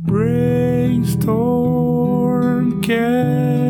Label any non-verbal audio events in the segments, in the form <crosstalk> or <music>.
Brainstormcast.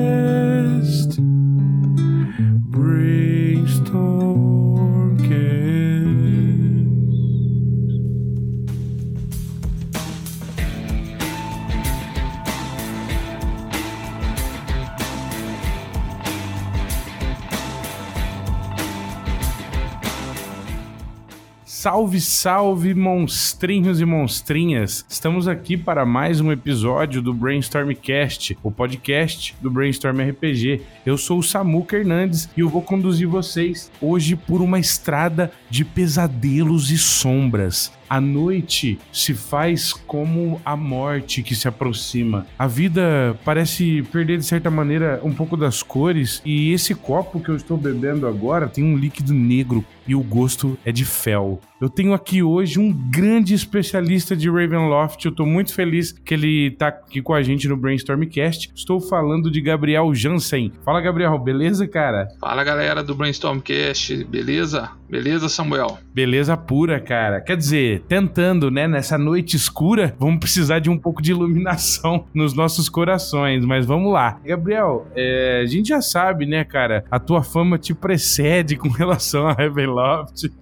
Salve, salve, monstrinhos e monstrinhas! Estamos aqui para mais um episódio do Brainstormcast, o podcast do Brainstorm RPG. Eu sou o Samuca Hernandes e eu vou conduzir vocês hoje por uma estrada de pesadelos e sombras. A noite se faz como a morte que se aproxima. A vida parece perder, de certa maneira, um pouco das cores, e esse copo que eu estou bebendo agora tem um líquido negro e o gosto é de fel. Eu tenho aqui hoje um grande especialista de Ravenloft. Eu tô muito feliz que ele tá aqui com a gente no Brainstormcast. Estou falando de Gabriel Jansen. Fala, Gabriel, beleza, cara? Fala galera do Brainstormcast, beleza? Beleza, Samuel? Beleza pura, cara. Quer dizer, tentando, né? Nessa noite escura, vamos precisar de um pouco de iluminação <laughs> nos nossos corações, mas vamos lá. Gabriel, é, a gente já sabe, né, cara? A tua fama te precede com <laughs> relação a Ravenloft. <laughs>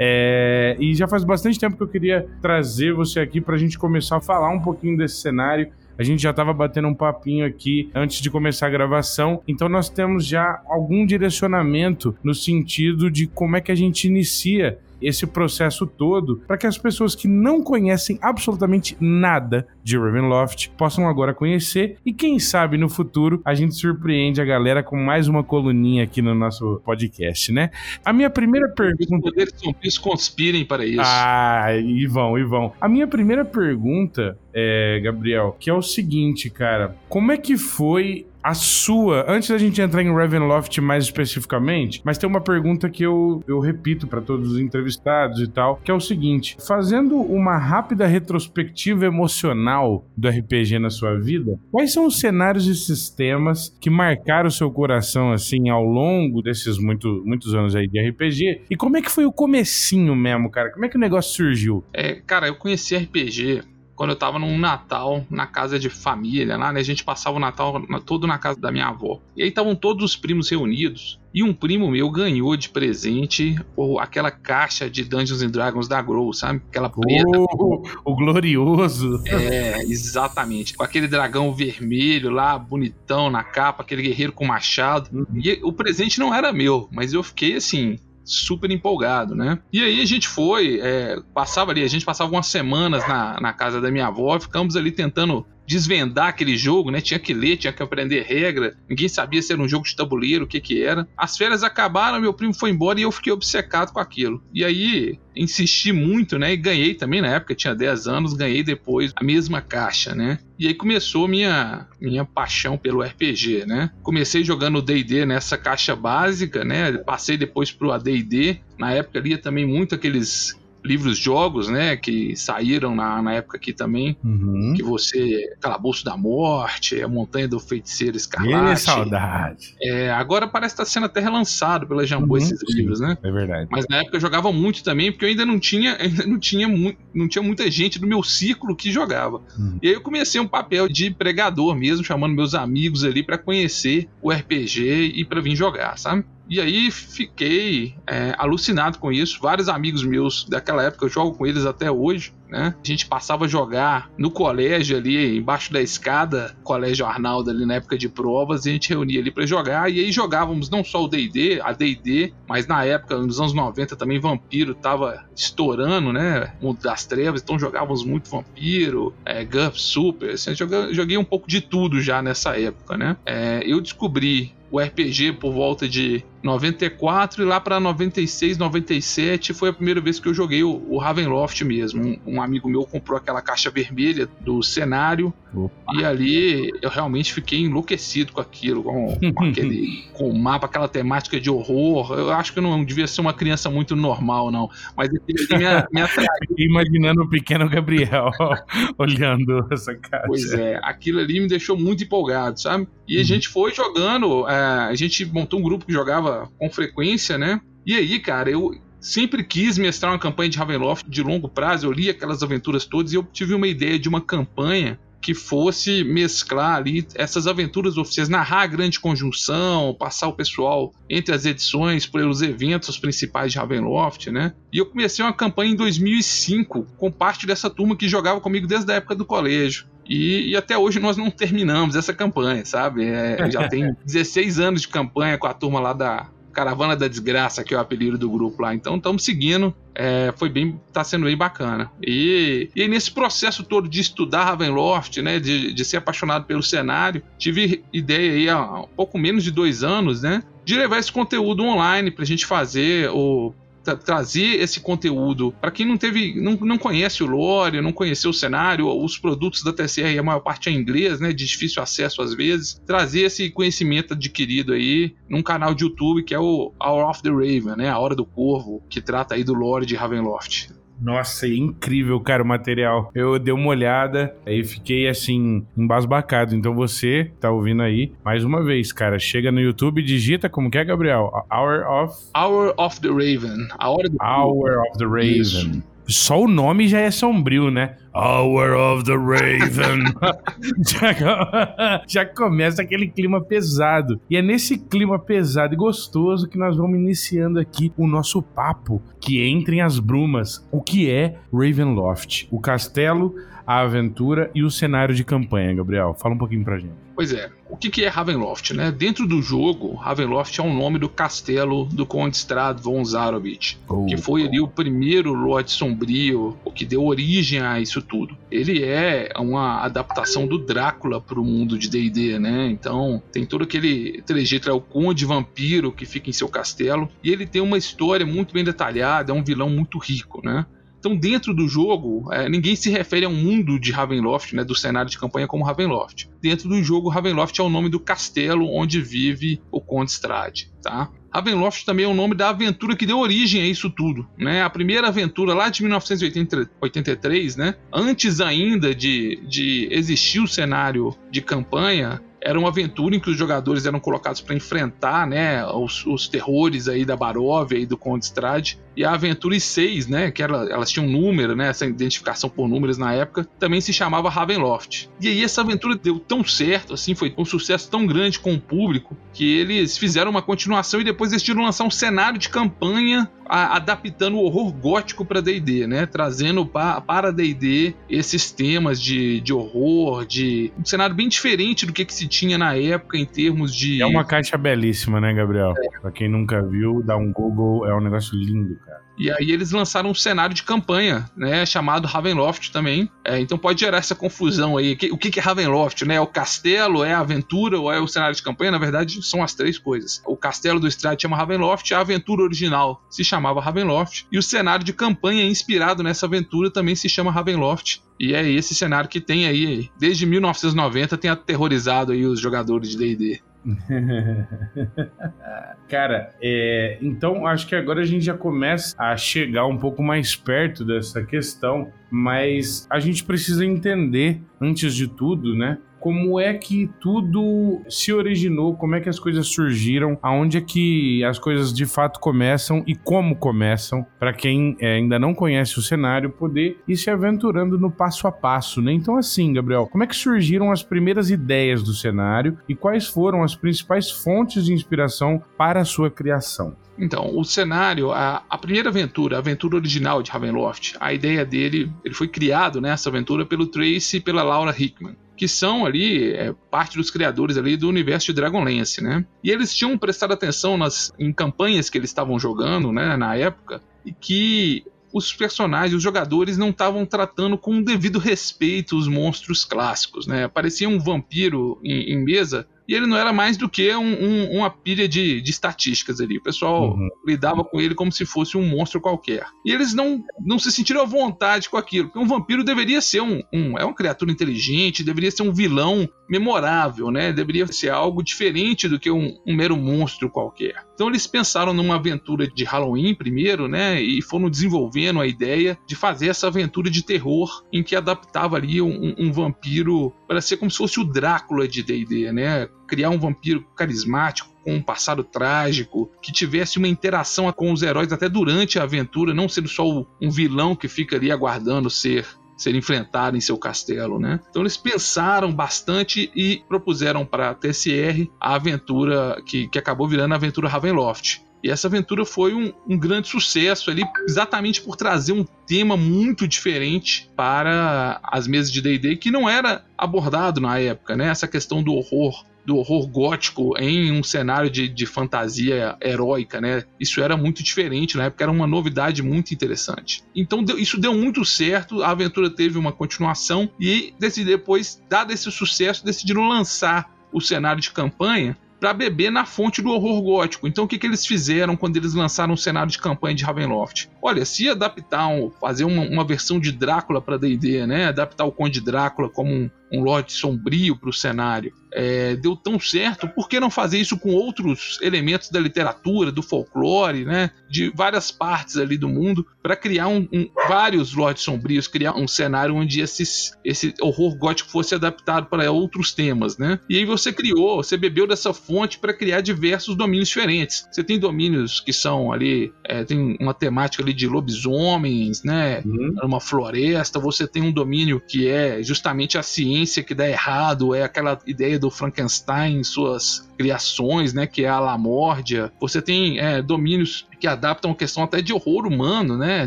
É, e já faz bastante tempo que eu queria trazer você aqui pra gente começar a falar um pouquinho desse cenário. A gente já estava batendo um papinho aqui antes de começar a gravação, então nós temos já algum direcionamento no sentido de como é que a gente inicia esse processo todo para que as pessoas que não conhecem absolutamente nada de Ravenloft possam agora conhecer e quem sabe no futuro a gente surpreende a galera com mais uma coluninha aqui no nosso podcast, né? A minha primeira Os pergunta poderes sombrios conspirem para isso. ah, e vão, e vão. A minha primeira pergunta, é, Gabriel, que é o seguinte, cara. Como é que foi a sua, antes da gente entrar em Ravenloft mais especificamente, mas tem uma pergunta que eu, eu repito para todos os entrevistados e tal, que é o seguinte: fazendo uma rápida retrospectiva emocional do RPG na sua vida, quais são os cenários e sistemas que marcaram o seu coração assim ao longo desses muito, muitos anos aí de RPG? E como é que foi o comecinho mesmo, cara? Como é que o negócio surgiu? É, cara, eu conheci RPG quando eu tava num Natal na casa de família lá, né? A gente passava o Natal na- todo na casa da minha avó. E aí estavam todos os primos reunidos. E um primo meu ganhou de presente o- aquela caixa de Dungeons and Dragons da Grow, sabe? Aquela preta. Oh, o glorioso. É, exatamente. Com aquele dragão vermelho lá, bonitão na capa, aquele guerreiro com machado. E o presente não era meu, mas eu fiquei assim. Super empolgado, né? E aí a gente foi, é, passava ali, a gente passava umas semanas na, na casa da minha avó, ficamos ali tentando desvendar aquele jogo, né? Tinha que ler, tinha que aprender regra, ninguém sabia se era um jogo de tabuleiro, o que que era. As férias acabaram, meu primo foi embora e eu fiquei obcecado com aquilo. E aí insisti muito, né? E ganhei também na época, tinha 10 anos, ganhei depois a mesma caixa, né? E aí começou minha minha paixão pelo RPG, né? Comecei jogando D&D nessa caixa básica, né? Passei depois pro AD&D. Na época lia também muito aqueles livros jogos, né, que saíram na, na época aqui também, Uhum. que você Calabouço da Morte, a Montanha do Feiticeiro Que Escarlate. saudade. É, agora parece estar sendo até relançado pela Jambô Uhum, esses livros, né? É verdade. Mas na época eu jogava muito também, porque eu ainda não tinha, ainda não tinha, mu- não tinha muita gente do meu círculo que jogava. Uhum. E aí eu comecei um papel de pregador mesmo, chamando meus amigos ali pra conhecer o RPG e pra vir jogar, sabe? E aí fiquei é, alucinado com isso. Vários amigos meus daquela época, eu jogo com eles até hoje, né? A gente passava a jogar no colégio ali, embaixo da escada, colégio Arnaldo ali na época de provas, e a gente reunia ali pra jogar. E aí jogávamos não só o D&D, a D&D, mas na época, nos anos 90 também Vampiro tava estourando, né? Mundo das Trevas, então jogávamos muito Vampiro, é, GURPS Super, assim, joguei, joguei um pouco de tudo já nessa época, né? É, eu descobri o RPG por volta de 94 e lá pra 96, 97 foi a primeira vez que eu joguei o, o Ravenloft mesmo. Um, um amigo meu comprou aquela caixa vermelha do cenário Opa. e ali eu realmente fiquei enlouquecido com aquilo, com, com <laughs> aquele com o mapa, aquela temática de horror. Eu acho que eu não devia ser uma criança muito normal, não. Mas ali me, <laughs> me atraiu. Fiquei imaginando o pequeno Gabriel <laughs> olhando essa caixa. Pois é, aquilo ali me deixou muito empolgado, sabe? E a Uhum. gente foi jogando, é, a gente montou um grupo que jogava com frequência, né? E aí, cara, eu sempre quis mestrar uma campanha de Ravenloft de longo prazo. Eu li aquelas aventuras todas e eu tive uma ideia de uma campanha que fosse mesclar ali essas aventuras oficiais, narrar a grande conjunção, passar o pessoal entre as edições pelos eventos principais de Ravenloft, né? E eu comecei uma campanha em 2005 com parte dessa turma que jogava comigo desde a época do colégio. E, e, até hoje nós não terminamos essa campanha, sabe? É, já tem <laughs> 16 anos de campanha com a turma lá da, Caravana da Desgraça, que é o apelido do grupo lá. Então estamos seguindo. É, foi bem, tá sendo bem bacana. E, e nesse processo todo de estudar Ravenloft, né, de, de ser apaixonado pelo cenário, tive ideia aí há pouco menos de dois anos, né, de levar esse conteúdo online para a gente fazer o tra trazer esse conteúdo para quem não teve, não, não conhece o lore, não conheceu o cenário, os produtos da TCR, a maior parte é inglês, né, de difícil acesso às vezes, trazer esse conhecimento adquirido aí num canal de YouTube que é o Hour of the Raven, né, a Hora do Corvo, que trata aí do lore de Ravenloft. Nossa, é incrível, cara, o material. Eu dei uma olhada e fiquei assim, embasbacado. Então você tá ouvindo aí, mais uma vez, cara, chega no YouTube digita como que é, Gabriel? Hour of. Hour of the Raven. A hora do. Hour of the Raven. Isso. Só o nome já é sombrio, né? Hour of the Raven. <laughs> já, <laughs> já, começa aquele clima pesado. E é nesse clima pesado e gostoso que nós vamos iniciando aqui o nosso papo, que entre as brumas. O que é Ravenloft? O castelo, a aventura e o cenário de campanha, Gabriel. Fala um pouquinho pra gente. Pois é, o que é Ravenloft, né? Dentro do jogo, Ravenloft é o nome do castelo do Conde Strad von Zarovich, oh, que foi ali o primeiro Lorde Sombrio, o que deu origem a isso tudo. Ele é uma adaptação do Drácula para o mundo de D&D, né? Então tem todo aquele trejeito, é o Conde Vampiro que fica em seu castelo, e ele tem uma história muito bem detalhada, é um vilão muito rico, né? Então, dentro do jogo, é, ninguém se refere a um mundo de Ravenloft, né, do cenário de campanha como Ravenloft. Dentro do jogo, Ravenloft é o nome do castelo onde vive o Conde Strade, tá? Ravenloft também é o nome da aventura que deu origem a isso tudo, né? A primeira aventura lá de 1983, né? Antes ainda de, de existir o cenário de campanha, era uma aventura em que os jogadores eram colocados para enfrentar, né, os, os, terrores aí da Baróvia e do Conde Strade. E a aventura 6, né, que ela, elas tinham um número, né, essa identificação por números na época, também se chamava Ravenloft. E aí essa aventura deu tão certo, assim, foi um sucesso tão grande com o público, que eles fizeram uma continuação e depois decidiram lançar um cenário de campanha a, adaptando o horror gótico para D&D, né, trazendo pa, para D&D esses temas de, de horror, de um cenário bem diferente do que, que se tinha na época em termos de. É uma caixa belíssima, né, Gabriel? É. Pra quem nunca viu, dá um Google, é um negócio lindo, cara. E aí eles lançaram um cenário de campanha, né, chamado Ravenloft também. É, então pode gerar essa confusão aí. O que é Ravenloft, né? É o castelo, é a aventura ou é o cenário de campanha? Na verdade, são as três coisas. O castelo do Strade chama Ravenloft, a aventura original se chamava Ravenloft e o cenário de campanha inspirado nessa aventura também se chama Ravenloft. E é esse cenário que tem aí, desde 1990, tem aterrorizado aí os jogadores de D&D. <laughs> Cara, é, então acho que agora a gente já começa a chegar um pouco mais perto dessa questão, mas a gente precisa entender, antes de tudo, né? como é que tudo se originou, como é que as coisas surgiram, aonde é que as coisas de fato começam e como começam, para quem é, ainda não conhece o cenário poder ir se aventurando no passo a passo, né? Então assim, Gabriel, como é que surgiram as primeiras ideias do cenário e quais foram as principais fontes de inspiração para a sua criação? Então, o cenário, a, a, primeira aventura, a aventura original de Ravenloft, a ideia dele, ele foi criado nessa aventura pelo Tracy e pela Laura Hickman que são ali é, parte dos criadores ali do universo de Dragonlance, né? E eles tinham prestado atenção nas em campanhas que eles estavam jogando, né, na época, e que os personagens, os jogadores não estavam tratando com o devido respeito os monstros clássicos, né? Parecia um vampiro em, em mesa e ele não era mais do que um, um, uma pilha de, de, estatísticas ali. O pessoal uhum. lidava com ele como se fosse um monstro qualquer. E eles não, não se sentiram à vontade com aquilo, porque um vampiro deveria ser um, um é uma criatura inteligente, deveria ser um vilão memorável, né? Deveria ser algo diferente do que um, um mero monstro qualquer. Então eles pensaram numa aventura de Halloween primeiro, né? E foram desenvolvendo a ideia de fazer essa aventura de terror em que adaptava ali um, um vampiro para ser como se fosse o Drácula de D&D, né? Criar um vampiro carismático, com um passado trágico, que tivesse uma interação com os heróis até durante a aventura, não sendo só um vilão que fica ali aguardando ser ser enfrentado em seu castelo, né? Então eles pensaram bastante e propuseram para a TSR a aventura que, que acabou virando a aventura Ravenloft. E essa aventura foi um, um, grande sucesso ali, exatamente por trazer um tema muito diferente para as mesas de D&D que não era abordado na época, né? Essa questão do horror do horror gótico em um cenário de, de fantasia heróica, né? Isso era muito diferente na época, era uma novidade muito interessante. Então deu, isso deu muito certo, a aventura teve uma continuação e depois, dado esse sucesso, decidiram lançar o cenário de campanha para beber na fonte do horror gótico. Então o que, que eles fizeram quando eles lançaram o cenário de campanha de Ravenloft? Olha, se adaptar, um, fazer uma, uma, versão de Drácula para D&D, né? Adaptar o Conde Drácula como um, um Lorde sombrio para o cenário, é, deu tão certo, por que não fazer isso com outros elementos da literatura, do folclore, né, de várias partes ali do mundo, para criar um, um, vários Lordes Sombrios, criar um cenário onde esses, esse horror gótico fosse adaptado para outros temas, né? E aí você criou, você bebeu dessa fonte para criar diversos domínios diferentes. Você tem domínios que são ali, é, tem uma temática ali de lobisomens, né, uhum. uma floresta, você tem um domínio que é justamente a ciência que dá errado, é aquela ideia do Frankenstein, suas criações, né, que é a Lamórdia. Você tem é, domínios que adaptam a questão até de horror humano, né?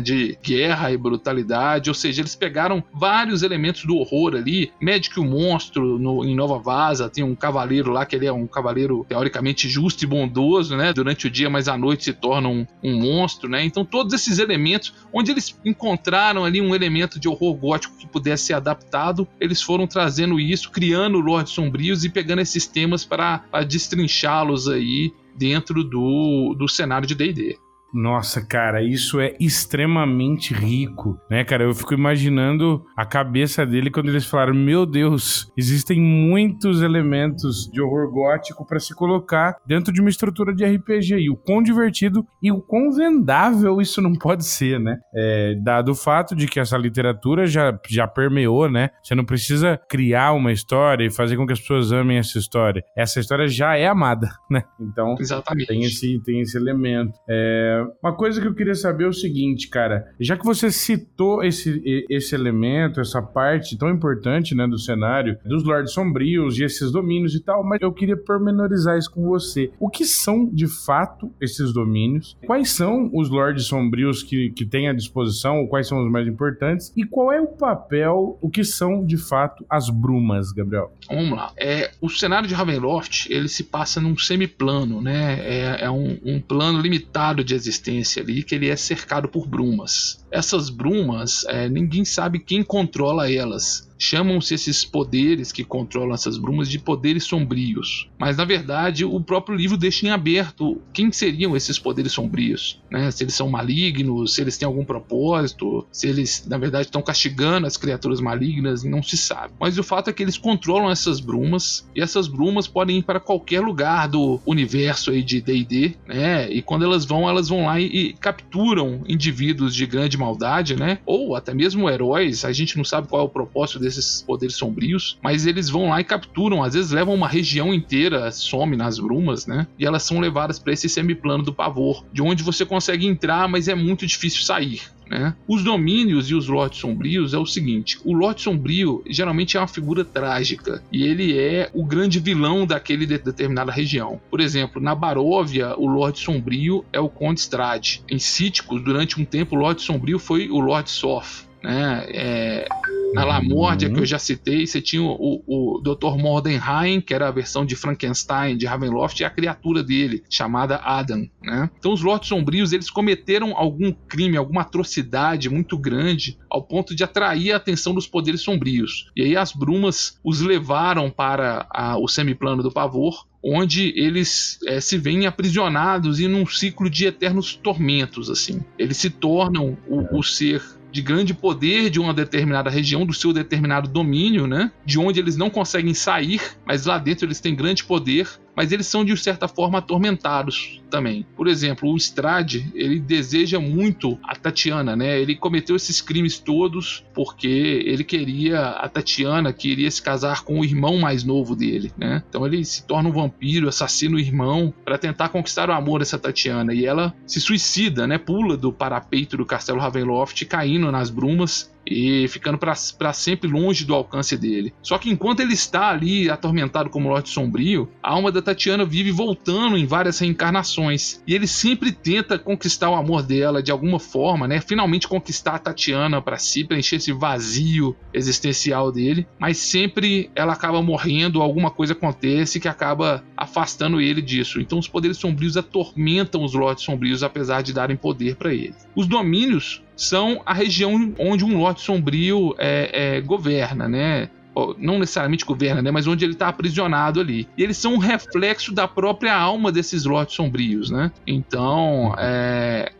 De guerra e brutalidade. Ou seja, eles pegaram vários elementos do horror ali. Magic o Monstro, no, em Nova Vaza, tem um cavaleiro lá que ele é um cavaleiro teoricamente justo e bondoso, né? Durante o dia, mas à noite se torna um, um monstro, né? Então, todos esses elementos, onde eles encontraram ali um elemento de horror gótico que pudesse ser adaptado, eles foram trazendo isso, criando Lordes Sombrios e pegando esses temas para destrinchá-los aí dentro do, do cenário de D&D. Nossa, cara, isso é extremamente rico, né, cara? Eu fico imaginando a cabeça dele quando eles falaram: Meu Deus, existem muitos elementos de horror gótico para se colocar dentro de uma estrutura de RPG. E o quão divertido e o quão vendável isso não pode ser, né? É, dado o fato de que essa literatura já, já permeou, né? Você não precisa criar uma história e fazer com que as pessoas amem essa história. Essa história já é amada, né? Então, Exatamente. Tem, esse, tem esse elemento. É uma coisa que eu queria saber é o seguinte, cara. Já que você citou esse, esse elemento, essa parte tão importante, né, do cenário, dos Lords Sombrios e esses domínios e tal, mas eu queria pormenorizar isso com você. O que são, de fato, esses domínios? Quais são os Lords Sombrios que, que tem à disposição? Quais são os mais importantes? E qual é o papel, o que são, de fato, as brumas, Gabriel? Vamos lá. É, o cenário de Ravenloft, ele se passa num semiplano, né? É, é um, um plano limitado de existência existência ali que ele é cercado por brumas. Essas brumas, é, ninguém sabe quem controla elas. Chamam-se esses poderes que controlam essas brumas de poderes sombrios. Mas na verdade, o próprio livro deixa em aberto quem seriam esses poderes sombrios. Né? Se eles são malignos, se eles têm algum propósito, se eles na verdade estão castigando as criaturas malignas, não se sabe. Mas o fato é que eles controlam essas brumas e essas brumas podem ir para qualquer lugar do universo aí de D&D, né? E quando elas vão, elas vão lá e, e capturam indivíduos de grande maldade, né? Ou até mesmo heróis. A gente não sabe qual é o propósito desses esses poderes sombrios, mas eles vão lá e capturam, às vezes levam uma região inteira, some nas brumas, né? E elas são levadas para esse semiplano do pavor, de onde você consegue entrar, mas é muito difícil sair. Né? Os domínios e os lotes sombrios é o seguinte: o lote sombrio geralmente é uma figura trágica e ele é o grande vilão daquele de determinada região. Por exemplo, na Baróvia, o Lorde Sombrio é o Conde Strade. Em Cíticos, durante um tempo, o Lorde Sombrio foi o Lorde Soth. Né? É, na Lamórdia, uhum. que eu já citei, você tinha o, o, Dr. Mordenheim, que era a versão de Frankenstein, de Ravenloft, e a criatura dele, chamada Adam. Né? Então, os Lordes Sombrios eles cometeram algum crime, alguma atrocidade muito grande, ao ponto de atrair a atenção dos poderes sombrios. E aí as brumas os levaram para a, o semiplano do pavor, onde eles é, se veem aprisionados em um ciclo de eternos tormentos. assim. Eles se tornam o, o ser de grande poder de uma determinada região, do seu determinado domínio, né? De onde eles não conseguem sair, mas lá dentro eles têm grande poder, mas eles são de certa forma atormentados também. Por exemplo, o Strade, ele deseja muito a Tatiana, né? Ele cometeu esses crimes todos porque ele queria a Tatiana, queria se casar com o irmão mais novo dele, né? Então ele se torna um vampiro, assassina o irmão para tentar conquistar o amor dessa Tatiana e ela se suicida, né? Pula do parapeito do castelo Ravenloft, caindo nas brumas e ficando para sempre longe do alcance dele. Só que enquanto ele está ali atormentado como Lorde Sombrio, a alma da Tatiana vive voltando em várias reencarnações e ele sempre tenta conquistar o amor dela de alguma forma, né? Finalmente conquistar a Tatiana para si, preencher esse vazio existencial dele, mas sempre ela acaba morrendo, alguma coisa acontece que acaba afastando ele disso. Então os poderes sombrios atormentam os Lordes Sombrios apesar de darem poder para ele. Os domínios são a região onde um Lorde Sombrio é, é, governa, né? não necessariamente governa, né, mas onde ele está aprisionado ali. E eles são um reflexo da própria alma desses lotes sombrios, né? Então, é,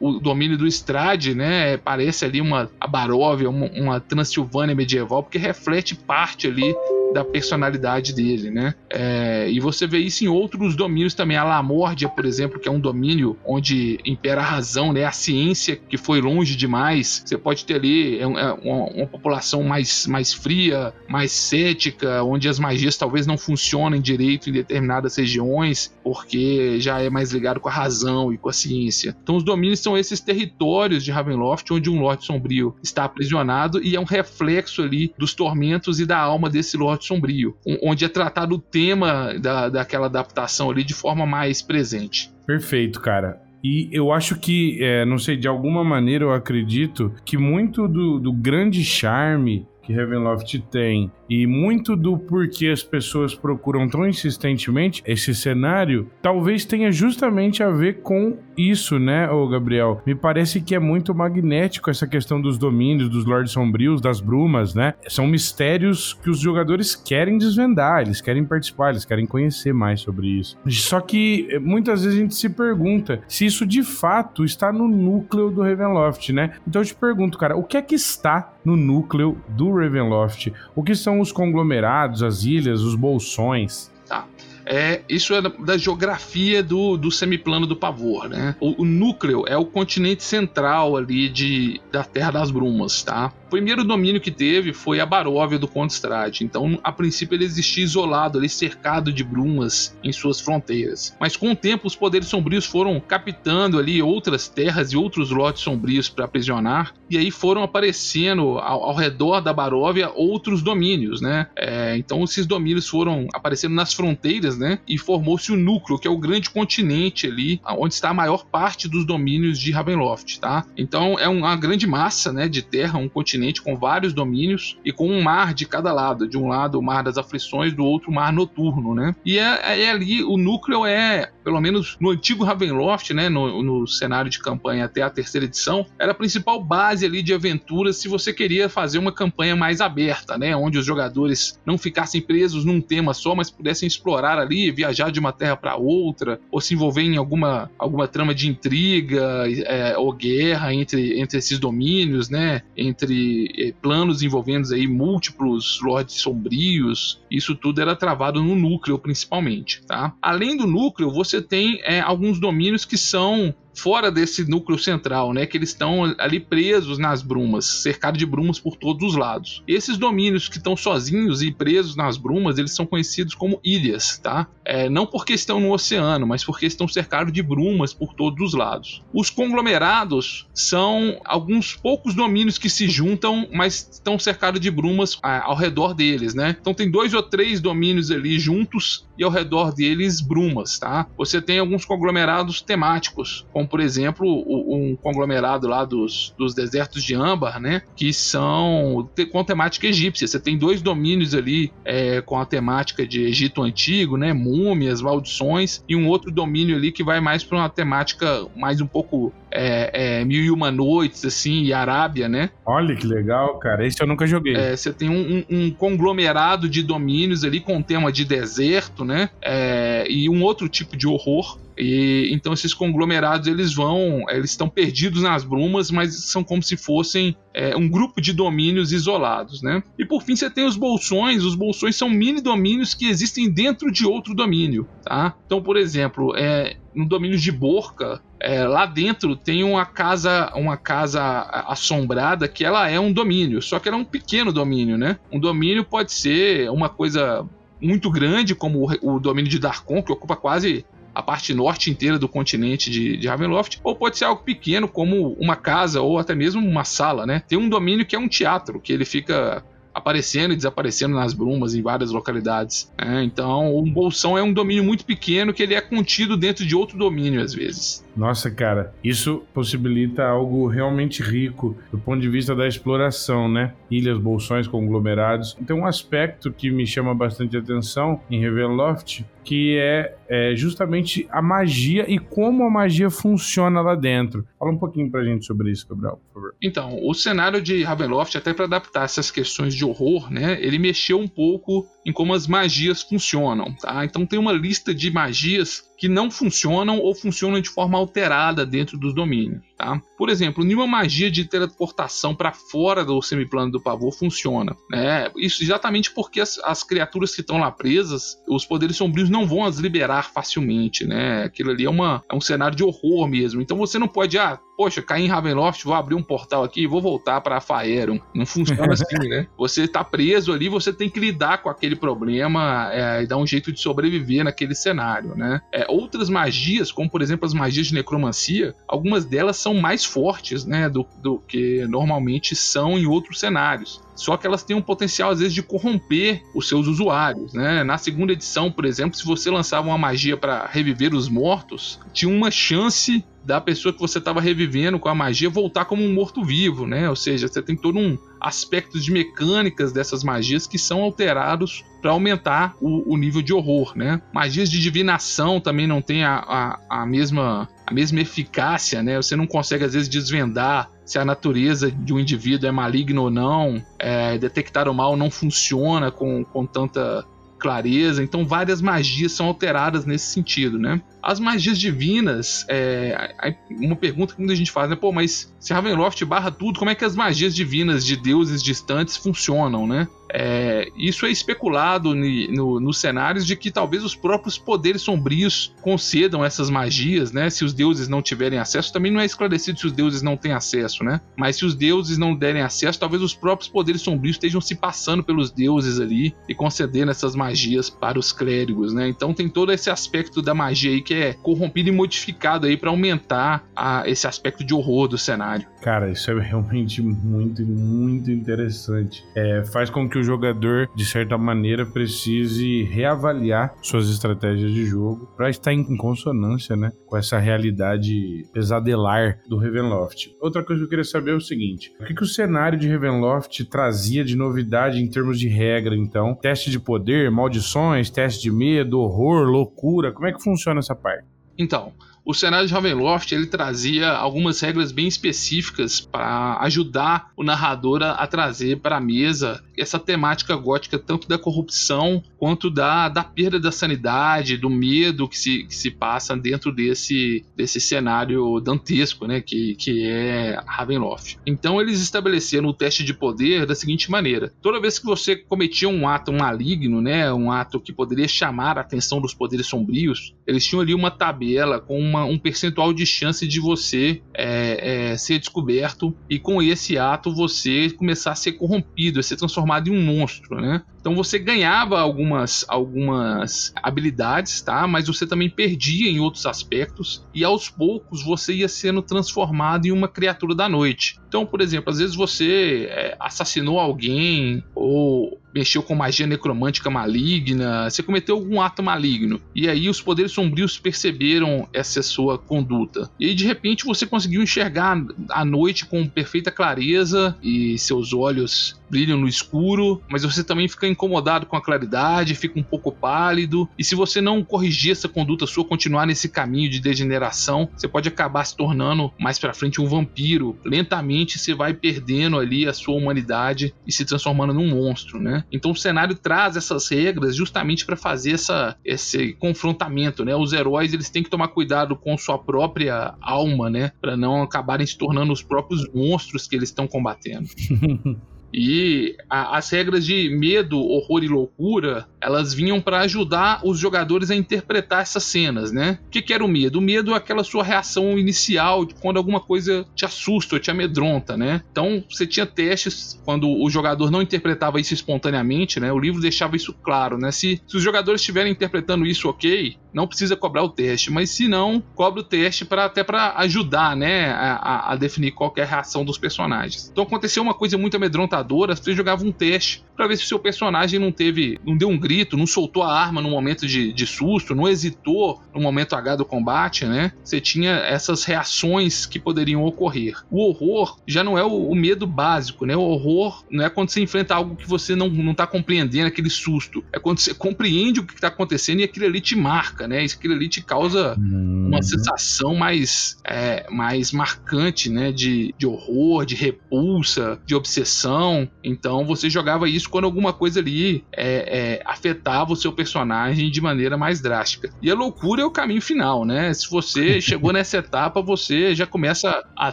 o domínio do Strade, né, parece ali uma a Baróvia, uma, uma Transilvânia medieval, porque reflete parte ali da personalidade dele, né? É, e você vê isso em outros domínios também. A Lamórdia, por exemplo, que é um domínio onde impera a razão, né? A ciência que foi longe demais. Você pode ter ali é, é uma, uma, população mais, mais fria, mais cética, onde as magias talvez não funcionem direito em determinadas regiões, porque já é mais ligado com a razão e com a ciência. Então os domínios são esses territórios de Ravenloft onde um Lorde Sombrio está aprisionado e é um reflexo ali dos tormentos e da alma desse Lorde Sombrio, onde é tratado o tema da, daquela adaptação ali de forma mais presente. Perfeito, cara. E eu acho que, é, não sei, de alguma maneira eu acredito que muito do, do grande charme que Ravenloft tem e muito do porquê as pessoas procuram tão insistentemente esse cenário, talvez tenha justamente a ver com isso, né, ô Gabriel? Me parece que é muito magnético essa questão dos domínios, dos Lords Sombrios, das brumas, né? São mistérios que os jogadores querem desvendar, eles querem participar, eles querem conhecer mais sobre isso. Só que eh, muitas vezes a gente se pergunta se isso de fato está no núcleo do Ravenloft, né? Então eu te pergunto, cara, o que é que está no núcleo do Ravenloft? O que são os conglomerados, as ilhas, os bolsões? Tá. É, isso é da, geografia do, do semiplano do pavor, né? O, o, núcleo é o continente central ali de, da Terra das Brumas, tá? O primeiro domínio que teve foi a Baróvia do Conde Strade. Então, a princípio, ele existia isolado, ali cercado de brumas em suas fronteiras. Mas com o tempo, os poderes sombrios foram captando ali outras terras e outros lotes sombrios para aprisionar. E aí foram aparecendo ao, ao, redor da Baróvia outros domínios, né? É, então, esses domínios foram aparecendo nas fronteiras, né? E formou-se o núcleo, que é o grande continente ali, onde está a maior parte dos domínios de Ravenloft, tá? Então, é uma grande massa, né, de terra, um continente continente com vários domínios e com um mar de cada lado. De um lado o mar das aflições, do outro o mar noturno, né? E é, é ali, o núcleo é, pelo menos no antigo Ravenloft, né, no, no, cenário de campanha até a terceira edição, era a principal base ali de aventuras se você queria fazer uma campanha mais aberta, né, onde os jogadores não ficassem presos num tema só, mas pudessem explorar ali, viajar de uma terra para outra, ou se envolver em alguma, alguma trama de intriga é, ou guerra entre, entre esses domínios, né, entre eh, planos envolvendo aí múltiplos lords sombrios, isso tudo era travado no núcleo principalmente, tá? Além do núcleo, você tem é, alguns domínios que são fora desse núcleo central, né? Que eles estão ali presos nas brumas, cercados de brumas por todos os lados. Esses domínios que estão sozinhos e presos nas brumas, eles são conhecidos como ilhas, tá? É, não porque estão no oceano, mas porque estão cercados de brumas por todos os lados. Os conglomerados são alguns poucos domínios que se juntam, mas estão cercados de brumas é, ao redor deles, né? Então tem dois ou três domínios ali juntos e ao redor deles brumas, tá? Você tem alguns conglomerados temáticos, como por exemplo um conglomerado lá dos, dos desertos de âmbar, né? Que são com temática egípcia. Você tem dois domínios ali é, com a temática de Egito Antigo, né? Múmias, maldições, e um outro domínio ali que vai mais para uma temática mais um pouco é, é, Mil e Uma Noites, assim, e Arábia, né? Olha que legal, cara. Esse eu nunca joguei. É, você tem um, um, um, conglomerado de domínios ali com tema de deserto, né? É, e um outro tipo de horror E então esses conglomerados eles vão, eles estão perdidos nas brumas, mas são como se fossem é, um grupo de domínios isolados, né? E por fim você tem os bolsões. Os bolsões são mini domínios que existem dentro de outro domínio, tá? Então, por exemplo, é, no domínio de Borca, é, lá dentro tem uma casa, uma casa assombrada que ela é um domínio, só que ela é um pequeno domínio, né? Um domínio pode ser uma coisa muito grande, como o domínio de Darkon, que ocupa quase a parte norte inteira do continente de, de Ravenloft, ou pode ser algo pequeno, como uma casa ou até mesmo uma sala, né? Tem um domínio que é um teatro, que ele fica aparecendo e desaparecendo nas brumas em várias localidades. Né? Então, um bolsão é um domínio muito pequeno que ele é contido dentro de outro domínio às vezes. Nossa, cara, isso possibilita algo realmente rico do ponto de vista da exploração, né? Ilhas, bolsões, conglomerados. Tem um aspecto que me chama bastante atenção em Ravenloft, que é, é, justamente a magia e como a magia funciona lá dentro. Fala um pouquinho pra gente sobre isso, Gabriel, por favor. Então, o cenário de Ravenloft, até para adaptar essas questões de horror, né, ele mexeu um pouco em como as magias funcionam, tá? Então tem uma lista de magias que não funcionam ou funcionam de forma alterada dentro dos domínios. Tá? Por exemplo, nenhuma magia de teleportação para fora do semiplano do pavor funciona. Né? Isso exatamente porque as, as criaturas que estão lá presas, os poderes sombrios não vão as liberar facilmente. Né? Aquilo ali é, uma, é um cenário de horror mesmo. Então você não pode, ah, poxa, caí em Ravenloft, vou abrir um portal aqui e vou voltar para Faeron. Não funciona <laughs> assim, né? Você está preso ali, você tem que lidar com aquele problema é, e dar um jeito de sobreviver naquele cenário, né? É, outras magias, como por exemplo as magias de necromancia, algumas delas são mais fortes, né, do, do que normalmente são em outros cenários. Só que elas têm um potencial, às vezes, de corromper os seus usuários. Né? Na segunda edição, por exemplo, se você lançava uma magia para reviver os mortos, tinha uma chance da pessoa que você estava revivendo com a magia voltar como um morto-vivo, né? Ou seja, você tem todo um aspecto de mecânicas dessas magias que são alterados para aumentar o, o, nível de horror, né? Magias de divinação também não tem a, a, a, mesma, a mesma eficácia, né? Você não consegue às vezes desvendar se a natureza de um indivíduo é maligno ou não, é, detectar o mal não funciona com, com tanta clareza, então várias magias são alteradas nesse sentido, né? As magias divinas, é, uma pergunta que muita gente faz, né? Pô, mas se Ravenloft barra tudo, como é que as magias divinas de deuses distantes funcionam, né? É, isso é especulado nos no, no cenários de que talvez os próprios poderes sombrios concedam essas magias, né? Se os deuses não tiverem acesso, também não é esclarecido se os deuses não têm acesso, né? Mas se os deuses não derem acesso, talvez os próprios poderes sombrios estejam se passando pelos deuses ali e concedendo essas magias para os clérigos, né? Então tem todo esse aspecto da magia aí que é corrompido e modificado aí para aumentar a, esse aspecto de horror do cenário. Cara, isso é <laughs> realmente muito, muito interessante. É, faz com que o jogador, de certa maneira, precise reavaliar suas estratégias de jogo para estar em consonância, né, com essa realidade pesadelar do Ravenloft. Outra coisa que eu queria saber é o seguinte: o que, que o cenário de Ravenloft trazia de novidade em termos de regra, então? Teste de poder, maldições, teste de medo, horror, loucura, como é que funciona essa parte? Então, o cenário de Ravenloft ele trazia algumas regras bem específicas para ajudar o narrador a trazer para a mesa essa temática gótica tanto da corrupção quanto da, da perda da sanidade, do medo que se, que se passa dentro desse, desse cenário dantesco, né, que, que é Ravenloft. Então eles estabeleceram o teste de poder da seguinte maneira: toda vez que você cometia um ato maligno, né, um ato que poderia chamar a atenção dos poderes sombrios, eles tinham ali uma tabela com uma um percentual de chance de você é, é, ser descoberto e com esse ato você começar a ser corrompido, a ser transformado em um monstro, né? Então você ganhava algumas, algumas habilidades, tá? Mas você também perdia em outros aspectos e aos poucos você ia sendo transformado em uma criatura da noite. Então, por exemplo, às vezes você é, assassinou alguém ou mexeu com magia necromântica maligna, você cometeu algum ato maligno. E aí os poderes sombrios perceberam essa sua conduta. E aí de repente você conseguiu enxergar a noite com perfeita clareza e seus olhos brilham no escuro, mas você também fica incomodado com a claridade, fica um pouco pálido. E se você não corrigir essa conduta sua, continuar nesse caminho de degeneração, você pode acabar se tornando mais para frente um vampiro. Lentamente você vai perdendo ali a sua humanidade e se transformando num monstro, né? Então o cenário traz essas regras justamente para fazer essa, esse confrontamento, né? Os heróis eles têm que tomar cuidado com sua própria alma, né? Para não acabarem se tornando os próprios monstros que eles estão combatendo. <laughs> E a, as regras de medo, horror e loucura, elas vinham para ajudar os jogadores a interpretar essas cenas, né? O que, que, era o medo? O medo é aquela sua reação inicial de quando alguma coisa te assusta ou te amedronta, né? Então você tinha testes quando o jogador não interpretava isso espontaneamente, né? O livro deixava isso claro, né? Se, se os jogadores estiverem interpretando isso ok, não precisa cobrar o teste, mas se não, cobra o teste para até para ajudar, né, a, a, definir qual é a reação dos personagens. Então aconteceu uma coisa muito amedrontadora, você jogava um teste para ver se o seu personagem não teve, não deu um grito, não soltou a arma no momento de, de susto, não hesitou no momento H do combate, né? Você tinha essas reações que poderiam ocorrer. O horror já não é o, o medo básico, né? O horror não é quando você enfrenta algo que você não, não tá compreendendo, aquele susto. É quando você compreende o que está acontecendo e aquilo ali te marca, né? Aquilo ali te causa hum. uma sensação mais, é, mais marcante, né? De, de horror, de repulsa, de obsessão. Então você jogava isso quando alguma coisa ali é, é, afetava o seu personagem de maneira mais drástica. E a loucura é o caminho final, né? Se você <laughs> chegou nessa etapa, você já começa a